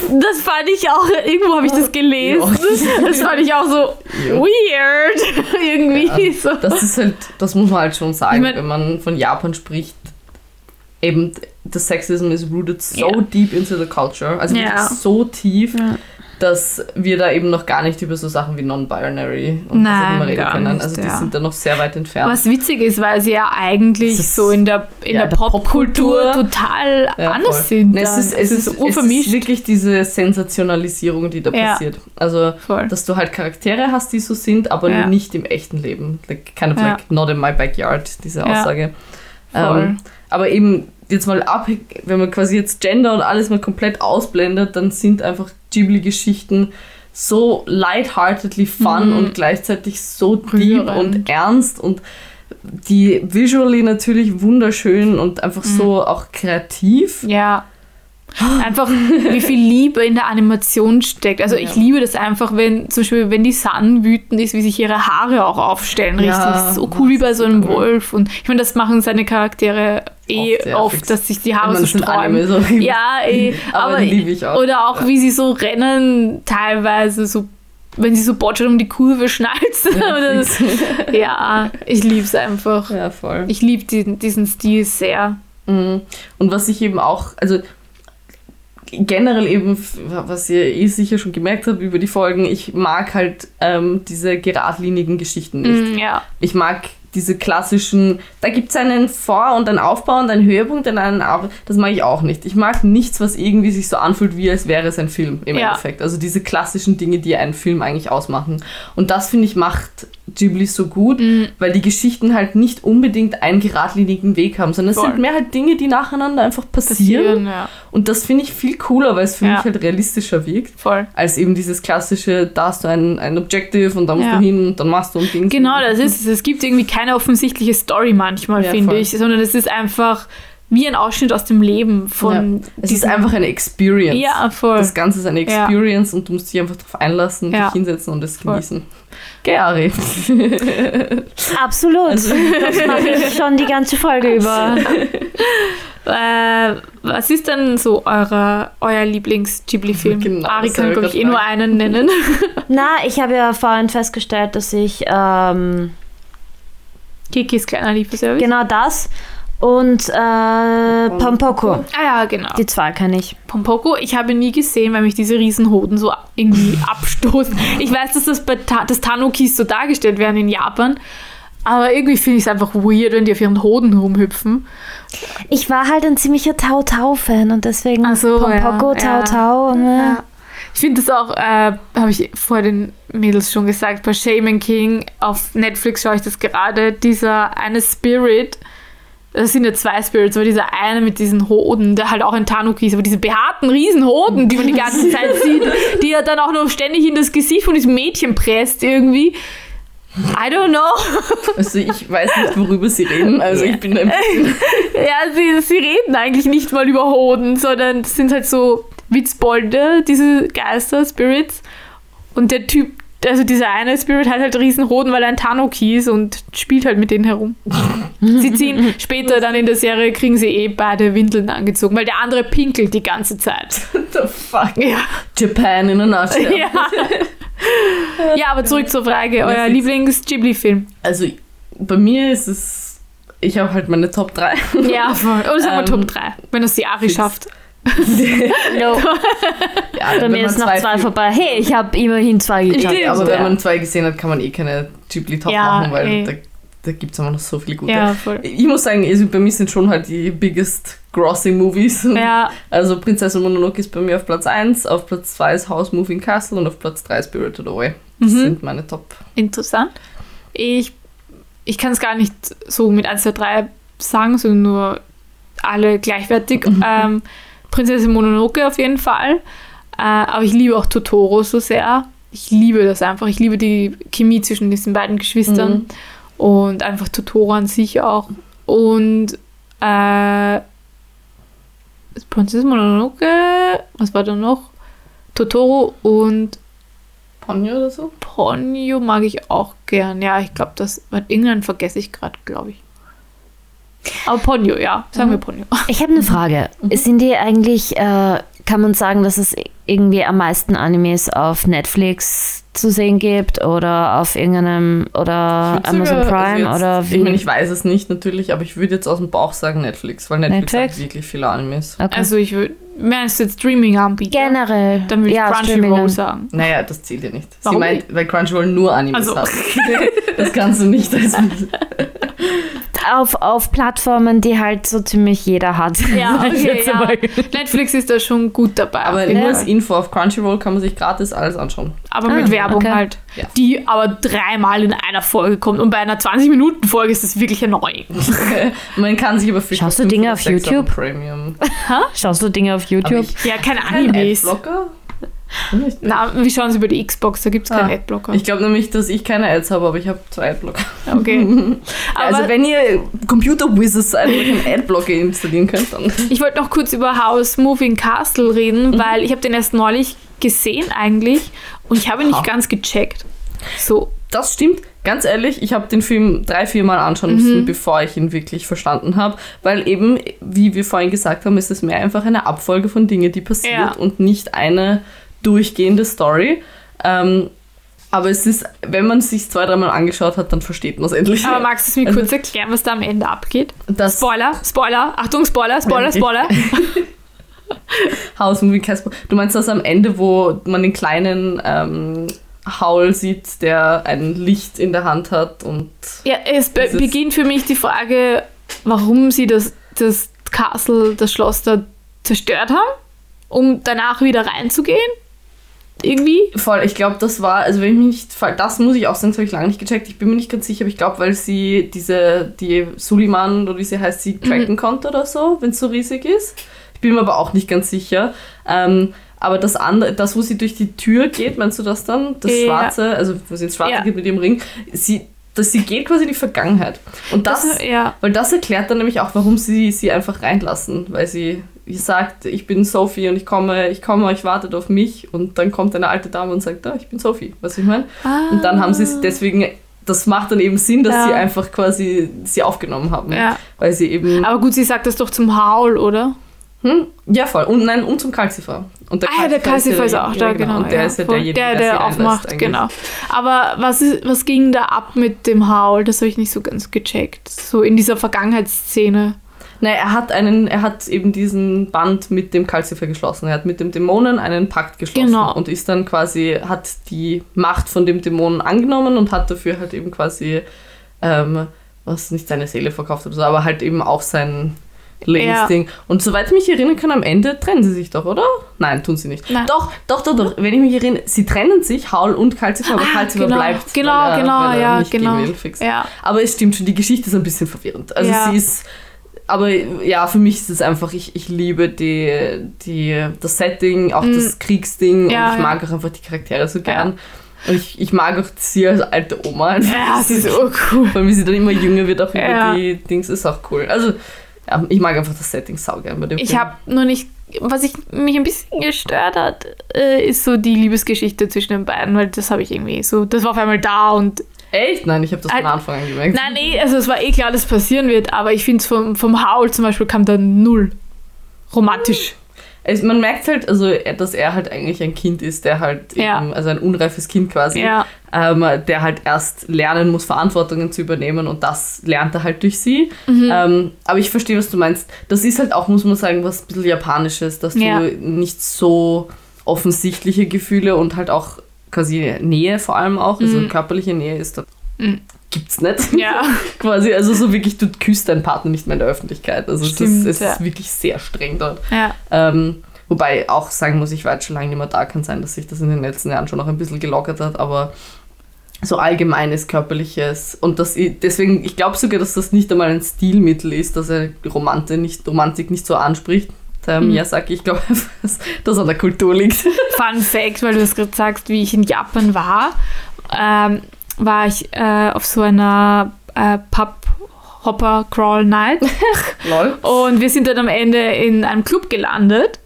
Das fand ich auch, irgendwo habe ich das gelesen. Das fand ich auch so Ja. weird. irgendwie so. Das ist halt, das muss man halt schon sagen, Ich mein- wenn man von Japan spricht. Eben, das Sexism is rooted so Ja. deep into the culture, also Ja. wirklich so tief, Ja. Dass wir da eben noch gar nicht über so Sachen wie Non-Binary und was auch Nein, immer reden können. nicht, Also die ja. sind da noch sehr weit entfernt. Was witzig ist, weil sie ja eigentlich ist- so in der, in ja, der der Popkultur Popkultur. total Ja, anders voll. sind. Ne, es, ist, es, ist, so es ist wirklich diese Sensationalisierung, die da passiert. Also, Voll. dass du halt Charaktere hast, die so sind, aber nicht im echten Leben. Like, kind of like not in my backyard, diese. Aussage. Ähm, aber eben jetzt mal ab, wenn man quasi jetzt Gender und alles mal komplett ausblendet, dann sind einfach Ghibli-Geschichten so lightheartedly fun Mhm. und gleichzeitig so deep Rührend. und ernst und die visually natürlich wunderschön und einfach Mhm. so auch kreativ. Ja. Einfach, wie viel Liebe in der Animation steckt. Also ich Ja. liebe das einfach, wenn zum Beispiel, wenn die Sun wütend ist, wie sich ihre Haare auch aufstellen. Richtig. Ja, Das ist so cool wie bei so einem cool. Wolf. Und ich meine, das machen seine Charaktere eh Oft, ja, oft, dass sich die Ich Haare so sträuben. So. Ja, eh, Aber aber, auch. Oder auch, Ja. wie sie so rennen, teilweise so, wenn sie so botschen um die Kurve schnalzen. fix. ja, ich liebe es einfach. ja, voll. Ich liebe diesen, diesen Stil sehr. Mhm. Und was ich eben auch, also generell eben, was ihr eh sicher schon gemerkt habt über die Folgen, ich mag halt ähm, diese geradlinigen Geschichten nicht. Mm, ja, Ich mag diese klassischen, da gibt es einen Vor- und einen Aufbau und einen Höhepunkt und einen Auf. Das mag ich auch nicht. Ich mag nichts, was irgendwie sich so anfühlt, wie als wäre es ein Film im Ja. Endeffekt. Also diese klassischen Dinge, die einen Film eigentlich ausmachen. Und das, finde ich, macht Ghibli so gut, Mhm. weil die Geschichten halt nicht unbedingt einen geradlinigen Weg haben, sondern es Voll. sind mehr halt Dinge, die nacheinander einfach passieren. passieren, ja, Und das finde ich viel cooler, weil es für Ja. mich halt realistischer wirkt, voll. als eben dieses klassische, da hast du ein, ein Objective und da musst Ja. du hin und dann machst du und Dings. Genau, das ist es. Es gibt irgendwie keine offensichtliche Story manchmal, finde ich, sondern es ist einfach wie ein Ausschnitt aus dem Leben von. Ja. Es ist einfach eine Experience. Ja, voll. Das Ganze ist eine Ja. Experience und du musst dich einfach darauf einlassen, Ja. dich hinsetzen und es genießen. Gell, Ari? Absolut. Also- Das mache ich schon die ganze Folge über. Äh, was ist denn so eure, euer Lieblings-Ghibli-Film? Genau, Ari kann, glaube ich, eh nur einen nennen. Na, ich habe ja vorhin festgestellt, dass ich ähm, Kikis kleiner Liebeservice. genau das und äh, Pompoko. Ah ja, genau. Die zwei kann ich. Pompoko, ich habe nie gesehen, weil mich diese Riesenhoden so irgendwie abstoßen. Ich weiß, dass das bei Ta das Tanukis so dargestellt werden in Japan, aber irgendwie finde ich es einfach weird, wenn die auf ihren Hoden rumhüpfen. Ich war halt ein ziemlicher Tau-Tau-Fan und deswegen Ach so, Pompoko, ja, ja. Tau-Tau. ne? Ich finde das auch, äh, habe ich vor den Mädels schon gesagt, bei Shaman King auf Netflix schaue ich das gerade, dieser eine Spirit, das sind ja zwei Spirits, aber dieser eine mit diesen Hoden, der halt auch ein Tanuki ist, aber diese behaarten Riesenhoden, die man die ganze Zeit sieht, die er dann auch noch ständig in das Gesicht von diesem Mädchen presst irgendwie. I don't know. Also ich weiß nicht, worüber sie reden. Also ich bin ein bisschen Ja, sie, sie reden eigentlich nicht mal über Hoden, sondern sind halt so Witzbolde, diese Geister, Spirits. Und der Typ, also dieser eine Spirit hat halt riesen Hoden, weil er ein Tanuki ist und spielt halt mit denen herum. sie ziehen später dann in der Serie, kriegen sie eh beide Windeln angezogen, weil der andere pinkelt die ganze Zeit. What the fuck? Ja. Japan in a nutshell. Ja. ja, aber zurück zur Frage. Euer. Lieblings-Ghibli-Film. Also bei mir ist es, ich habe halt meine Top 3. Ja, voll. Oder sagen wir Ähm, Top 3, wenn es die Ari schafft. No, ja, bei mir ist noch zwei Filme- vorbei. Hey, ich habe immerhin zwei. Stimmt. Aber wenn man zwei gesehen hat, kann man eh keine Ghibli-Top Ja, machen, weil eh. da, da gibt es immer noch so viele gute. Ja. Ich muss sagen, also bei mir sind schon halt die biggest grossing Movies. Ja, Also Prinzessin Mononoke ist bei mir auf Platz 1, auf Platz 2 ist House Moving Castle und auf Platz 3 Spirited Away. Das Mhm. sind meine Top. interessant. Ich, ich kann es gar nicht so mit 1, 2, 3 sagen, sondern nur alle gleichwertig. Ähm, Prinzessin Mononoke auf jeden Fall. Äh, aber ich liebe auch Totoro so sehr. Ich liebe das einfach. Ich liebe die Chemie zwischen diesen beiden Geschwistern. Und einfach Totoro an sich auch. Und äh, Prinzessin Mononoke, was war da noch? Totoro und Ponyo oder so? Ponyo mag ich auch gern. Ja, ich glaube, das irgendeinen vergesse ich gerade, glaube ich. Aber Ponyo, ja, sagen wir Ponyo. Ich habe eine Frage. Sind die eigentlich, äh, kann man sagen, dass es irgendwie am meisten Animes auf Netflix zu sehen gibt oder auf irgendeinem oder Amazon sogar- Prime also oder wie? Ich meine, ich weiß es nicht natürlich, aber ich würde jetzt aus dem Bauch sagen Netflix, weil Netflix, Netflix? hat wirklich viele Animes. okay. Also ich würde, meinst du jetzt Streaming-Anbieter? Generell. Dann würde ich ja, Crunchyroll sagen. Naja, das zählt ja nicht. Warum Sie meint, weil Crunchyroll nur Animes Also. hat. das kannst du nicht Auf, auf Plattformen, die halt so ziemlich jeder hat. Ja, okay, jetzt ja. Netflix ist da schon gut dabei. Aber nur als Info auf Crunchyroll kann man sich gratis alles anschauen. aber Ah, mit Werbung okay. halt. Ja. Die aber dreimal in einer Folge kommt. Und bei einer 20-Minuten-Folge ist das wirklich annoying. man kann sich aber für Schaust du Dinge auf YouTube? Premium. Schaust du Dinge auf YouTube? ich Ja, keine Animes. Adblocker? Na, wir schauen es über die Xbox, da gibt es keinen Ah. Adblocker. Ich glaube nämlich, dass ich keine Ads habe, aber ich habe zwei Adblocker. Okay. Also wenn ihr Computer-Wizards seid und euch einen Adblocker installieren könnt, dann... Ich wollte noch kurz über House Moving Castle reden, Mhm. weil ich habe den erst neulich gesehen eigentlich und ich habe ihn nicht Ha. ganz gecheckt. So, Das stimmt. Ganz ehrlich, ich habe den Film drei, vier Mal anschauen Mhm. müssen, bevor ich ihn wirklich verstanden habe. Weil eben, wie wir vorhin gesagt haben, ist es mehr einfach eine Abfolge von Dingen, die passiert Ja. und nicht eine durchgehende Story. Ähm, aber es ist, wenn man es sich zwei, dreimal angeschaut hat, dann versteht man es endlich. aber magst du es mir Also- kurz erklären, was da am Ende abgeht? Spoiler, Spoiler, Achtung, Spoiler, Spoiler, Spoiler. House Moving Castle. Du meinst das am Ende, wo man den kleinen ähm, Howl sieht, der ein Licht in der Hand hat und Ja, es be beginnt für mich die Frage, warum sie das, das Castle, das Schloss da zerstört haben, um danach wieder reinzugehen. Irgendwie. Voll, ich glaube, das war, also wenn ich mich nicht, das muss ich auch sagen, das habe ich lange nicht gecheckt. Ich bin mir nicht ganz sicher, aber ich glaube, weil sie diese, die Suliman oder wie sie heißt, sie tracken konnte oder so, wenn es so riesig ist. Ich bin mir aber auch nicht ganz sicher. Ähm, aber das andere, das, wo sie durch die Tür geht, meinst du das dann? Das Ja. Schwarze, also wo sie ins Schwarze Ja. geht mit ihrem Ring, sie, das, sie geht quasi in die Vergangenheit. Und das, Das, ja. weil das erklärt dann nämlich auch, warum sie sie einfach reinlassen. Weil sie sagt, ich bin Sophie und ich komme, ich komme, euch wartet auf mich. Und dann kommt eine alte Dame und sagt, ah, ich bin Sophie. Was ich meine? Und dann haben sie es deswegen, das macht dann eben Sinn, dass Ja. sie einfach quasi sie aufgenommen haben. Ja. Weil sie eben. Aber gut, sie sagt das doch zum Howl, oder? Hm? Ja, voll. Und nein, und zum Calcifer. Und Ah ja, der Calcifer ist auch da, ja, genau. Und der ja, ist ja derjenige, der, der, der aufmacht, genau. Aber was, ist, was ging da ab mit dem Howl? Das habe ich nicht so ganz gecheckt. So in dieser Vergangenheitsszene. Nein, er hat einen, er hat eben diesen Band mit dem Calcifer geschlossen. Er hat mit dem Dämonen einen Pakt geschlossen Genau. und ist dann quasi, hat die Macht von dem Dämonen angenommen und hat dafür halt eben quasi, ähm, was nicht seine Seele verkauft oder so, aber halt eben auch sein Lebensding. Und soweit ich mich erinnern kann, am Ende trennen sie sich doch, oder? Nein, tun sie nicht. Nein. Doch, doch, doch, doch. Wenn ich mich erinnere, sie trennen sich, Haul und Calcifer, aber Ah, Calcifer genau, bleibt. genau, er, genau, ja, genau. will. Ja. Aber es stimmt schon, die Geschichte ist ein bisschen verwirrend. Also Ja. sie ist, aber ja, für mich ist es einfach, ich, ich liebe die, die, das Setting, auch das Kriegsding Mm. Ja, und ich ja. mag auch einfach die Charaktere so gern. Und ich, ich mag auch sie als alte Oma. Ja, sie ist so cool. Vor allem, wie sie dann immer jünger wird, auch Ja. über die Dings, ist auch cool. Also, ja, ich mag einfach das Setting saugern bei dem Ich habe nur nicht was ich, mich ein bisschen gestört hat, äh, ist so die Liebesgeschichte zwischen den beiden, weil das habe ich irgendwie so, das war auf einmal da und Echt? Nein, ich habe das von Anfang an gemerkt. Nein, nee, also es war eh klar, dass passieren wird, aber ich finde es vom, vom Howl zum Beispiel kam da null romantisch. Es, man merkt halt, also, dass er halt eigentlich ein Kind ist, der halt Ja. eben, also ein unreifes Kind quasi, Ja. ähm, der halt erst lernen muss, Verantwortungen zu übernehmen und das lernt er halt durch sie. Mhm. Ähm, aber ich verstehe, was du meinst. Das ist halt auch, muss man sagen, was ein bisschen Japanisches, dass Ja. du nicht so offensichtliche Gefühle und halt auch quasi Nähe vor allem auch, also körperliche Nähe ist da. Mhm. Gibt's nicht. Ja. quasi, also so wirklich, du küsst deinen Partner nicht mehr in der Öffentlichkeit. Also Stimmt, es ist, es ja. ist wirklich sehr streng dort. ja. Ähm, wobei auch sagen muss, ich war jetzt schon lange nicht mehr da, kann sein, dass sich das in den letzten Jahren schon noch ein bisschen gelockert hat, aber so allgemeines körperliches und das deswegen, ich glaube sogar, dass das nicht einmal ein Stilmittel ist, dass er Romantik nicht, Romantik nicht so anspricht. Der Mhm. Miyazaki, ich glaube, dass das an der Kultur liegt. Fun Fact, weil du das gerade sagst, wie ich in Japan war, ähm, war ich äh, auf so einer äh, Pub Hopper Crawl Night und wir sind dann am Ende in einem Club gelandet.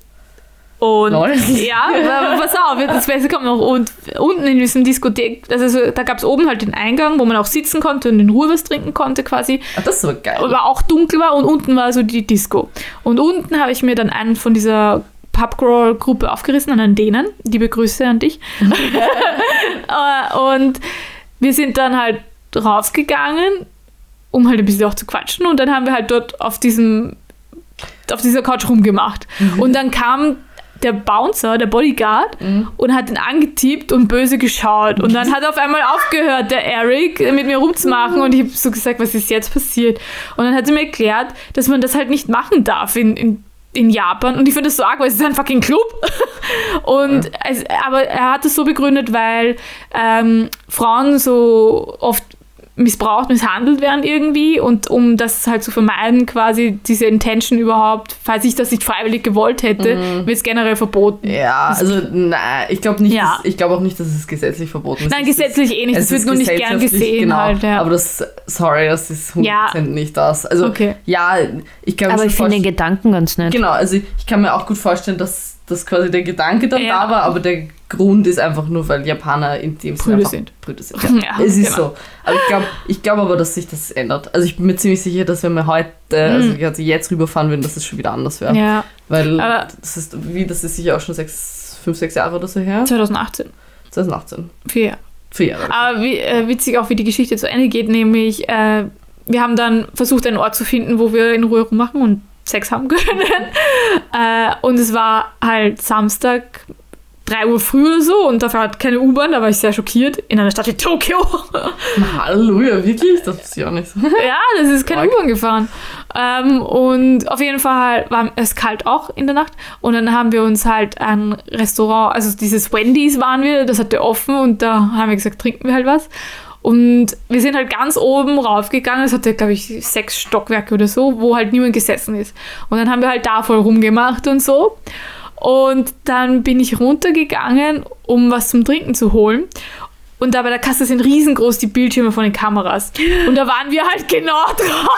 Und Lol. ja, pass auf, das Beste kommt noch. Und unten in diesem Diskothek, also so, da gab es oben halt den Eingang, wo man auch sitzen konnte und in Ruhe was trinken konnte quasi. Ah, das aber geil. Aber auch dunkel war und unten war so die Disco. Und unten habe ich mir dann einen von dieser Pubcrawl-Gruppe aufgerissen, an denen. Liebe Grüße an dich. Äh, und wir sind dann halt raufgegangen, um halt ein bisschen auch zu quatschen. Und dann haben wir halt dort auf diesem auf dieser Couch rumgemacht. Und dann kam der Bouncer, der Bodyguard, und hat ihn angetippt und böse geschaut. Und dann hat auf einmal aufgehört, der Eric, mit mir rumzumachen. Und ich habe so gesagt, was ist jetzt passiert? Und dann hat sie mir erklärt, dass man das halt nicht machen darf in, in, in Japan. Und ich finde das so arg, weil es ist ein fucking Club. Und es, aber er hat es so begründet, weil ähm, Frauen so oft missbraucht, misshandelt werden irgendwie und um das halt zu vermeiden, quasi diese Intention überhaupt, falls ich das nicht freiwillig gewollt hätte, wird es generell verboten. Ja, also nein, ich glaube nicht, Ja. dass- ich glaube auch nicht, dass es gesetzlich verboten ist. Nein, ist- gesetzlich eh nicht, es das wird nur nicht gern gesehen genau, halt, ja. Aber das, sorry, das ist 100% Ja. nicht das. Also Okay. ja, ich kann mir Aber ich finde den Gedanken ganz nett. Genau, also ich kann mir auch gut vorstellen, dass, dass quasi der Gedanke dann Ja. da war, aber der Grund ist einfach nur, weil Japaner in dem Sinne sind. Brüder sind. Ja, Ja, es ist genau. so. Aber ich glaube ich glaub aber, dass sich das ändert. Also ich bin mir ziemlich sicher, dass wenn wir heute, also also jetzt rüberfahren würden, dass es schon wieder anders wäre. Mhm. Ja, Weil Aber- das ist, wie, das ist sicher auch schon sechs, fünf, sechs Jahre oder so her. 2018. 2018. Vier Jahre. Vier Jahre. Aber wie, äh, witzig auch, wie die Geschichte zu Ende geht, nämlich äh, wir haben dann versucht, einen Ort zu finden, wo wir in Ruhe rummachen und Sex haben können. äh, und es war halt Samstag, 3 Uhr früh oder so und dafür hat keine U-Bahn, da war ich sehr schockiert, in einer Stadt wie Tokio. Halleluja, wirklich? Das ist ja auch nicht so. ja, das ist keine. U-Bahn gefahren. Ähm, und auf jeden Fall war es kalt auch in der Nacht. Und dann haben wir uns halt ein Restaurant, also dieses Wendy's waren wir, das hatte offen und da haben wir gesagt, trinken wir halt was. Und wir sind halt ganz oben raufgegangen, es hatte, glaube ich, sechs Stockwerke oder so, wo halt niemand gesessen ist. Und dann haben wir halt da voll rumgemacht und so. Und dann bin ich runtergegangen, um was zum Trinken zu holen. Und da bei der Kasse sind riesengroß die Bildschirme von den Kameras. Und da waren wir halt genau drauf.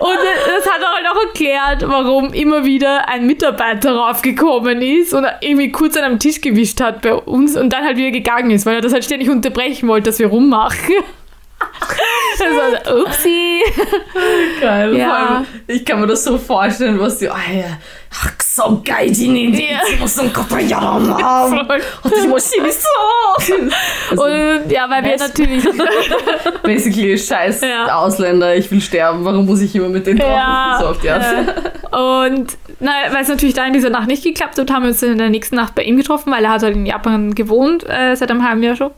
Und das hat halt auch erklärt, warum immer wieder ein Mitarbeiter raufgekommen ist und irgendwie kurz an einem Tisch gewischt hat bei uns und dann halt wieder gegangen ist, weil er das halt ständig unterbrechen wollte, dass wir rummachen. Das war so, upsi. Geil. Ja. Vor allem, ich kann mir das so vorstellen, was die. Ah, ja. Ach, so geil, die nehmen die. Ja. Die müssen Kopf ja haben. Und die Maschine ist so. Also, Und ja, weil wir natürlich. basically, scheiß Ja. Ausländer, ich will sterben. Warum muss ich immer mit denen drauf? Ja, so auf die Art. Und weil es natürlich da in dieser Nacht nicht geklappt hat, haben wir uns in der nächsten Nacht bei ihm getroffen, weil er hat halt in Japan gewohnt, äh, seit einem halben Jahr schon.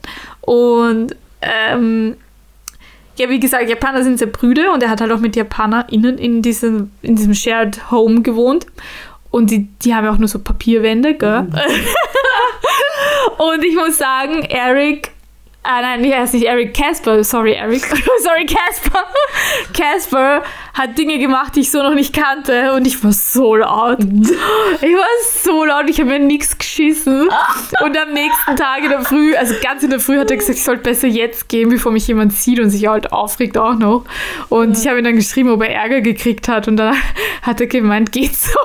Und ähm, ja, wie gesagt, Japaner sind sehr prüde und er hat halt auch mit JapanerInnen in diesem, in diesem Shared Home gewohnt. Und die, die haben ja auch nur so Papierwände, gell? und ich muss sagen, Eric, ah nein, er ist nicht Eric, Casper, sorry Eric, sorry Casper. Casper hat Dinge gemacht, die ich so noch nicht kannte und ich war so laut. Ich war so laut, ich habe mir nichts geschissen. Und am nächsten Tag in der Früh, also ganz in der Früh, hat er gesagt, ich sollte besser jetzt gehen, bevor mich jemand sieht und sich halt aufregt auch noch. Und ich habe ihn dann geschrieben, ob er Ärger gekriegt hat. Und dann hat er gemeint, geht so.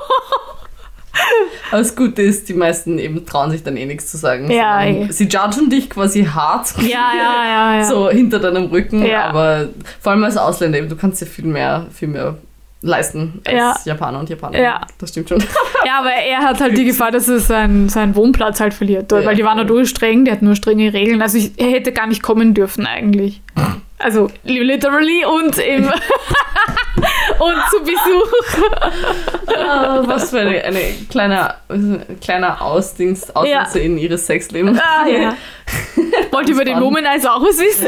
Aber das Gute ist, die meisten eben trauen sich dann eh nichts zu sagen. Ja, sondern eh. Sie judgen dich quasi hart. Ja, ja, ja, ja. So hinter deinem Rücken. Ja. Aber vor allem als Ausländer eben, du kannst dir viel mehr, viel mehr leisten als Ja. Japaner und Japaner. Ja. Das stimmt schon. Ja, aber er hat halt die Gefahr, dass er seinen, seinen Wohnplatz halt verliert. Dort, Ja, weil die waren voll. halt streng, der hat nur strenge Regeln. Also ich, er hätte gar nicht kommen dürfen eigentlich. Also literally und im und zu Besuch. Ah, Was für eine, eine kleine, ein kleiner Ausdings, Aussetzer in ihres Sexleben. Ah, ja. Wollt ihr über den Spannend. Womanizer auch was wissen?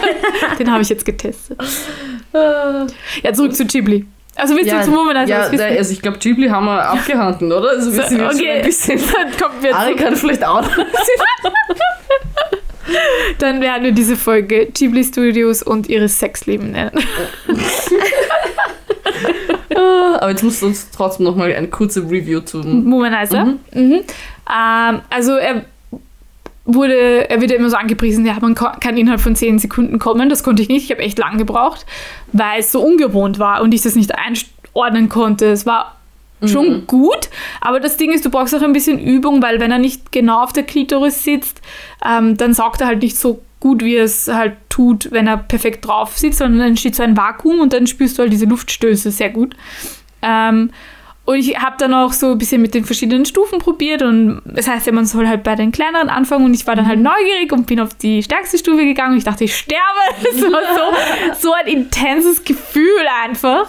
den habe ich jetzt getestet. Ah. Ja, zurück zu Ghibli. Also willst Ja, du zum Womanizer ja was der, wissen? also ich glaube, Ghibli haben wir abgehandelt, oder? Also wir sind jetzt schon ein bisschen... Dann kommen wir zu, kann vielleicht auch dann werden wir diese Folge Ghibli Studios und ihres Sexleben nennen. Aber jetzt musst du uns trotzdem noch mal eine kurze Review zum... Womanizer. Mhm. Ähm, also er wurde, er wird ja immer so angepriesen, ja, man kann innerhalb von 10 Sekunden kommen. Das konnte ich nicht. Ich habe echt lang gebraucht, weil es so ungewohnt war und ich das nicht einordnen konnte. Es war schon gut, aber das Ding ist, du brauchst auch ein bisschen Übung, weil wenn er nicht genau auf der Klitoris sitzt, ähm, dann saugt er halt nicht so gut, wie er es halt tut, wenn er perfekt drauf sitzt, sondern dann entsteht so ein Vakuum und dann spürst du halt diese Luftstöße sehr gut. Ähm, und ich habe dann auch so ein bisschen mit den verschiedenen Stufen probiert und das heißt ja, man soll halt bei den kleineren anfangen und ich war dann halt neugierig und bin auf die stärkste Stufe gegangen und ich dachte, ich sterbe. Es war so, so ein intenses Gefühl einfach.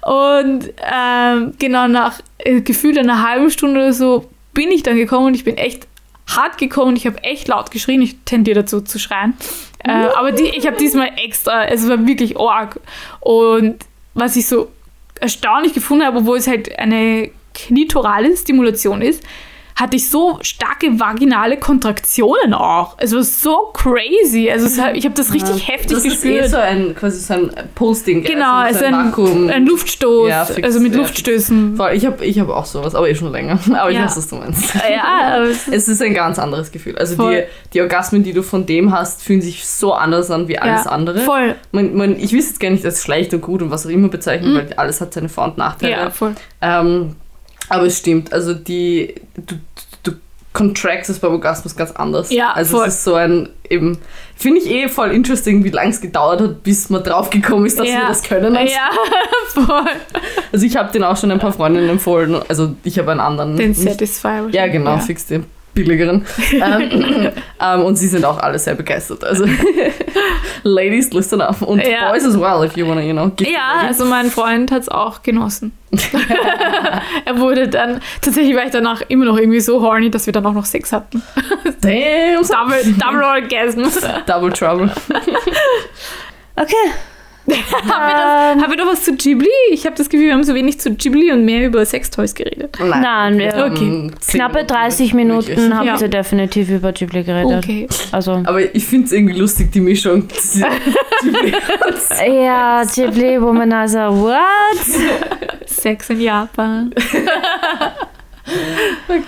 Und ähm, genau nach äh, gefühlt einer halben Stunde oder so bin ich dann gekommen und ich bin echt hart gekommen ich habe echt laut geschrien. Ich tendiere dazu zu schreien. Äh, aber die, ich habe diesmal extra, es war wirklich arg. Und was ich so erstaunlich gefunden habe, obwohl es halt eine klitorale Stimulation ist, hatte ich so starke vaginale Kontraktionen auch. Es war so crazy. Also es, ich habe das richtig heftig das ist gespürt. eh so ein, quasi so ein gell? genau, so, es so ist ein, Vakuum. ein Luftstoß, Ja, fix, also mit ja, Luftstößen. Voll, Ich habe ich hab auch sowas, aber eh schon länger. Aber ich Ja. weiß, was du meinst. Ja, es ist ist ein ganz anderes Gefühl. Also die, Voll. die Orgasmen, die du von dem hast, fühlen sich so anders an wie alles ja, andere. Voll. Man, man, ich es jetzt gar nicht als schlecht und gut und was auch immer bezeichnen, weil alles hat seine Vor- und Nachteile. Ja, voll. Ähm, aber es stimmt, also die, du, du contractest beim Orgasmus ganz anders. Ja, also voll. es ist so ein, eben, finde ich eh voll interesting, wie lange es gedauert hat, bis man draufgekommen ist, dass ja. wir das können. Und Ja, voll. Also ich habe den auch schon ein paar Freundinnen empfohlen, also ich habe einen anderen. Den Satisfier. ja, genau, fix den billigeren. ähm, ähm, und sie sind auch alle sehr begeistert. Also Ladies, listen up. Und Ja. Boys as well, if you wanna, you know. Ja, also mein Freund hat es auch genossen. er wurde dann, tatsächlich war ich danach immer noch irgendwie so horny, dass wir dann auch noch Sex hatten. Damn, Double, Double Orgasm. Double Trouble. Okay. haben, wir das, haben wir noch was zu Ghibli? Ich habe das Gefühl, wir haben so wenig zu Ghibli und mehr über Sextoys geredet. Nein, wir- haben Okay. Knappe Minuten 30 wirklich. Minuten habt Ja. ihr definitiv über Ghibli geredet. Okay. Also. Aber ich finde es irgendwie lustig, die Mischung. Ja, Ghibli, Womanizer, what? Sex in Japan.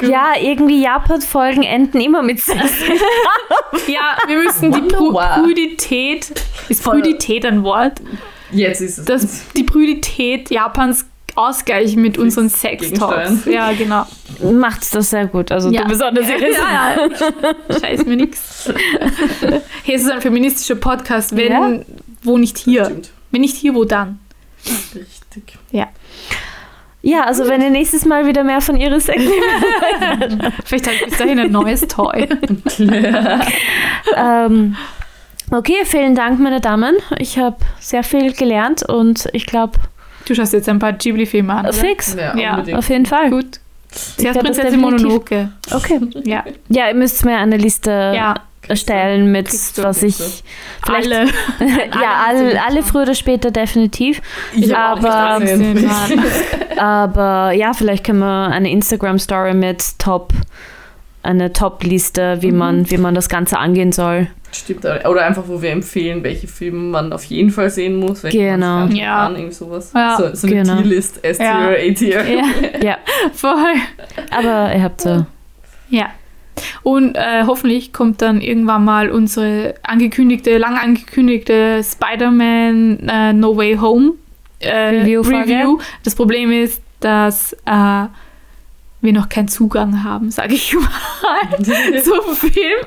Ja, irgendwie Japan-Folgen enden immer mit Sex. Ja, wir müssen die Pru. Prüdität, ist Voll. Prüdität ein Wort? Jetzt ist es. Das, die Prüdität Japans ausgleichen mit unseren Sex-Talks. Ja, genau. Macht's das sehr gut. Also Ja. du besonders ja, Iris. ja, ja. Scheiß mir nix. Hier ist es ein feministischer Podcast. Wenn, Ja. wo nicht hier. Stimmt. Wenn nicht hier, wo dann? Richtig. Ja, also wenn ihr nächstes Mal wieder mehr von Iris Sex Vielleicht habe ich bis dahin ein neues Toy. ähm, Okay, vielen Dank, meine Damen. Ich habe sehr viel gelernt und ich glaube, Du schaust jetzt ein paar Ghibli-Filme an. Oder? fix. Ja, Ja. Auf jeden Fall. Gut. Zuerst Prinzessin definitiv- Mononoke. Okay. Ja. Ja, ihr müsst mir eine Liste Ja. Erstellen mit was ich. Vielleicht, Alle. ja, alle, alle früher oder später definitiv. Ich Aber-. Aber ja, vielleicht können wir eine Instagram-Story mit Top, eine Top-Liste, wie, man, wie man das Ganze angehen soll. Stimmt, oder einfach, wo wir empfehlen, welche Filme man auf jeden Fall sehen muss. Genau. Ja. Kann, irgendwie sowas. Ja. So, so eine Genau. T-List, S-Tier, Ja. A-Tier. Ja, Ja, voll. aber ihr habt so. Ja. Und äh, hoffentlich kommt dann irgendwann mal unsere angekündigte, lang angekündigte Spider-Man äh, No Way Home äh, Review-Folge. Review. Das Problem ist, dass äh, wir noch keinen Zugang haben, sage ich mal, zum Film.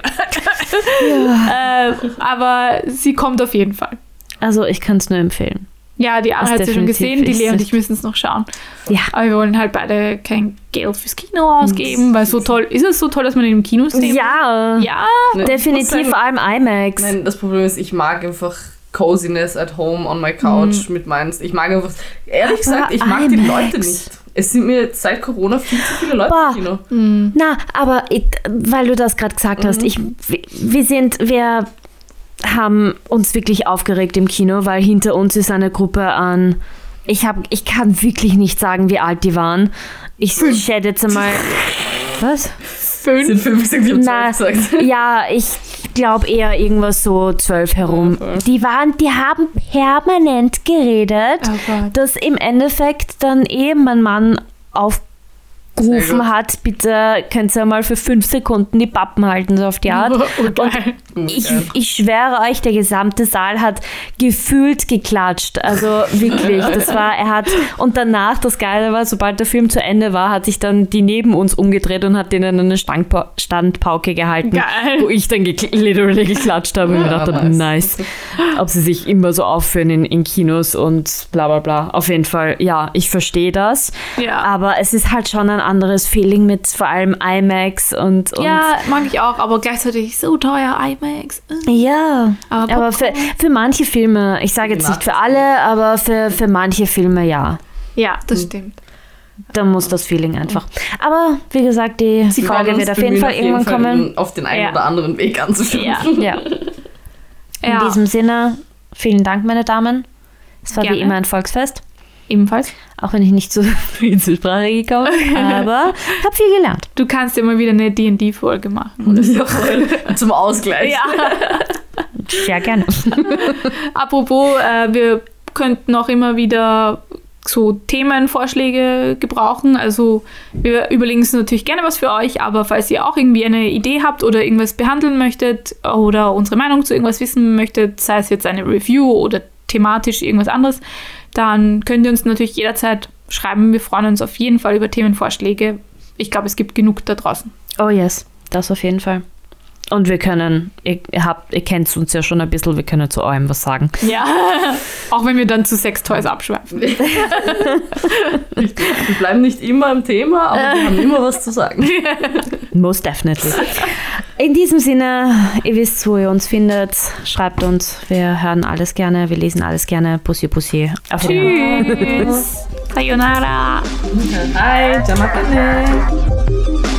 äh, aber sie kommt auf jeden Fall. Also ich kann es nur empfehlen. Ja, die Anna hat sie schon gesehen, die Lea und ich müssen es noch schauen. Ja. Aber wir wollen halt beide kein Geld fürs Kino ausgeben, weil so toll, ist es so toll, dass man ihn im Kino sehen Ja, Ja, Ne, definitiv vor allem IMAX. Nein, das Problem ist, ich mag einfach Coziness at home on my couch mit meinen. Ich mag einfach, ehrlich gesagt, ich mag die IMAX. Leute nicht. Es sind mir seit Corona viel zu viele Leute Boah. im Kino. Na, aber ich, weil du das gerade gesagt hast, ich, wir sind, wir haben uns wirklich aufgeregt im Kino, weil hinter uns ist eine Gruppe an. Ich hab, ich kann wirklich nicht sagen, wie alt die waren. Ich schätze jetzt einmal. Was? Fünf. sind fünf gesagt, ich Na, hab zwölf gesagt. ja, ich glaube eher irgendwas so zwölf herum. Voll. Die waren, die haben permanent geredet, Oh dass im Endeffekt dann eh mein Mann Sehr aufgerufen gut. hat, bitte könnt ihr mal für fünf Sekunden die Pappen halten, so auf die Art. Oh, geil. Ich, ich schwöre euch, der gesamte Saal hat gefühlt geklatscht. Also wirklich, das war, er hat, und danach, das Geile war, sobald der Film zu Ende war, hat sich dann die neben uns umgedreht und hat denen eine Standpa Standpauke gehalten. Geil. Wo ich dann gekl literally geklatscht habe und gedacht habe, nice. nice. Ob sie sich immer so aufführen in, in Kinos und bla bla bla. Auf jeden Fall, ja, ich verstehe das. Ja. Aber es ist halt schon ein anderes Feeling mit vor allem IMAX und, und ja, mag ich auch, aber gleichzeitig so teuer IMAX. ja, Aber aber für, für manche Filme, ich sage jetzt nicht für alle, aber für, für manche Filme ja. Ja, das stimmt. Da muss das Feeling einfach. Aber wie gesagt, die Folge werden wird auf jeden Fall irgendwann kommen. den- Auf den einen Ja. oder anderen Weg anzuschauen. Ja. Ja. In diesem Sinne, vielen Dank, meine Damen. Es war Gerne. wie immer ein Volksfest, ebenfalls. Auch wenn ich nicht so viel zur Sprache gekommen bin, aber habe viel gelernt. Du kannst immer wieder eine D&D-Folge machen. Ja, voll. Zum Ausgleich. Sehr gerne. Apropos, äh, wir könnten auch immer wieder so Themenvorschläge gebrauchen. Also wir überlegen uns natürlich gerne was für euch, aber falls ihr auch irgendwie eine Idee habt oder irgendwas behandeln möchtet oder unsere Meinung zu irgendwas wissen möchtet, sei es jetzt eine Review oder thematisch irgendwas anderes, dann könnt ihr uns natürlich jederzeit schreiben. Wir freuen uns auf jeden Fall über Themenvorschläge. Ich glaube, es gibt genug da draußen. Oh yes, das auf jeden Fall. Und wir können, ihr, ihr habt, ihr kennt uns ja schon ein bisschen, wir können zu eurem was sagen. Ja, auch wenn wir dann zu Sextoys abschweifen. Richtig. Wir bleiben nicht immer im Thema, aber wir haben immer was zu sagen. Most definitely. In diesem Sinne, ihr wisst, wo ihr uns findet. Schreibt uns. Wir hören alles gerne. Wir lesen alles gerne. Pussy, Pussy. Auf Wiedersehen. Tschüss. Sayonara. Hi, Jamakane.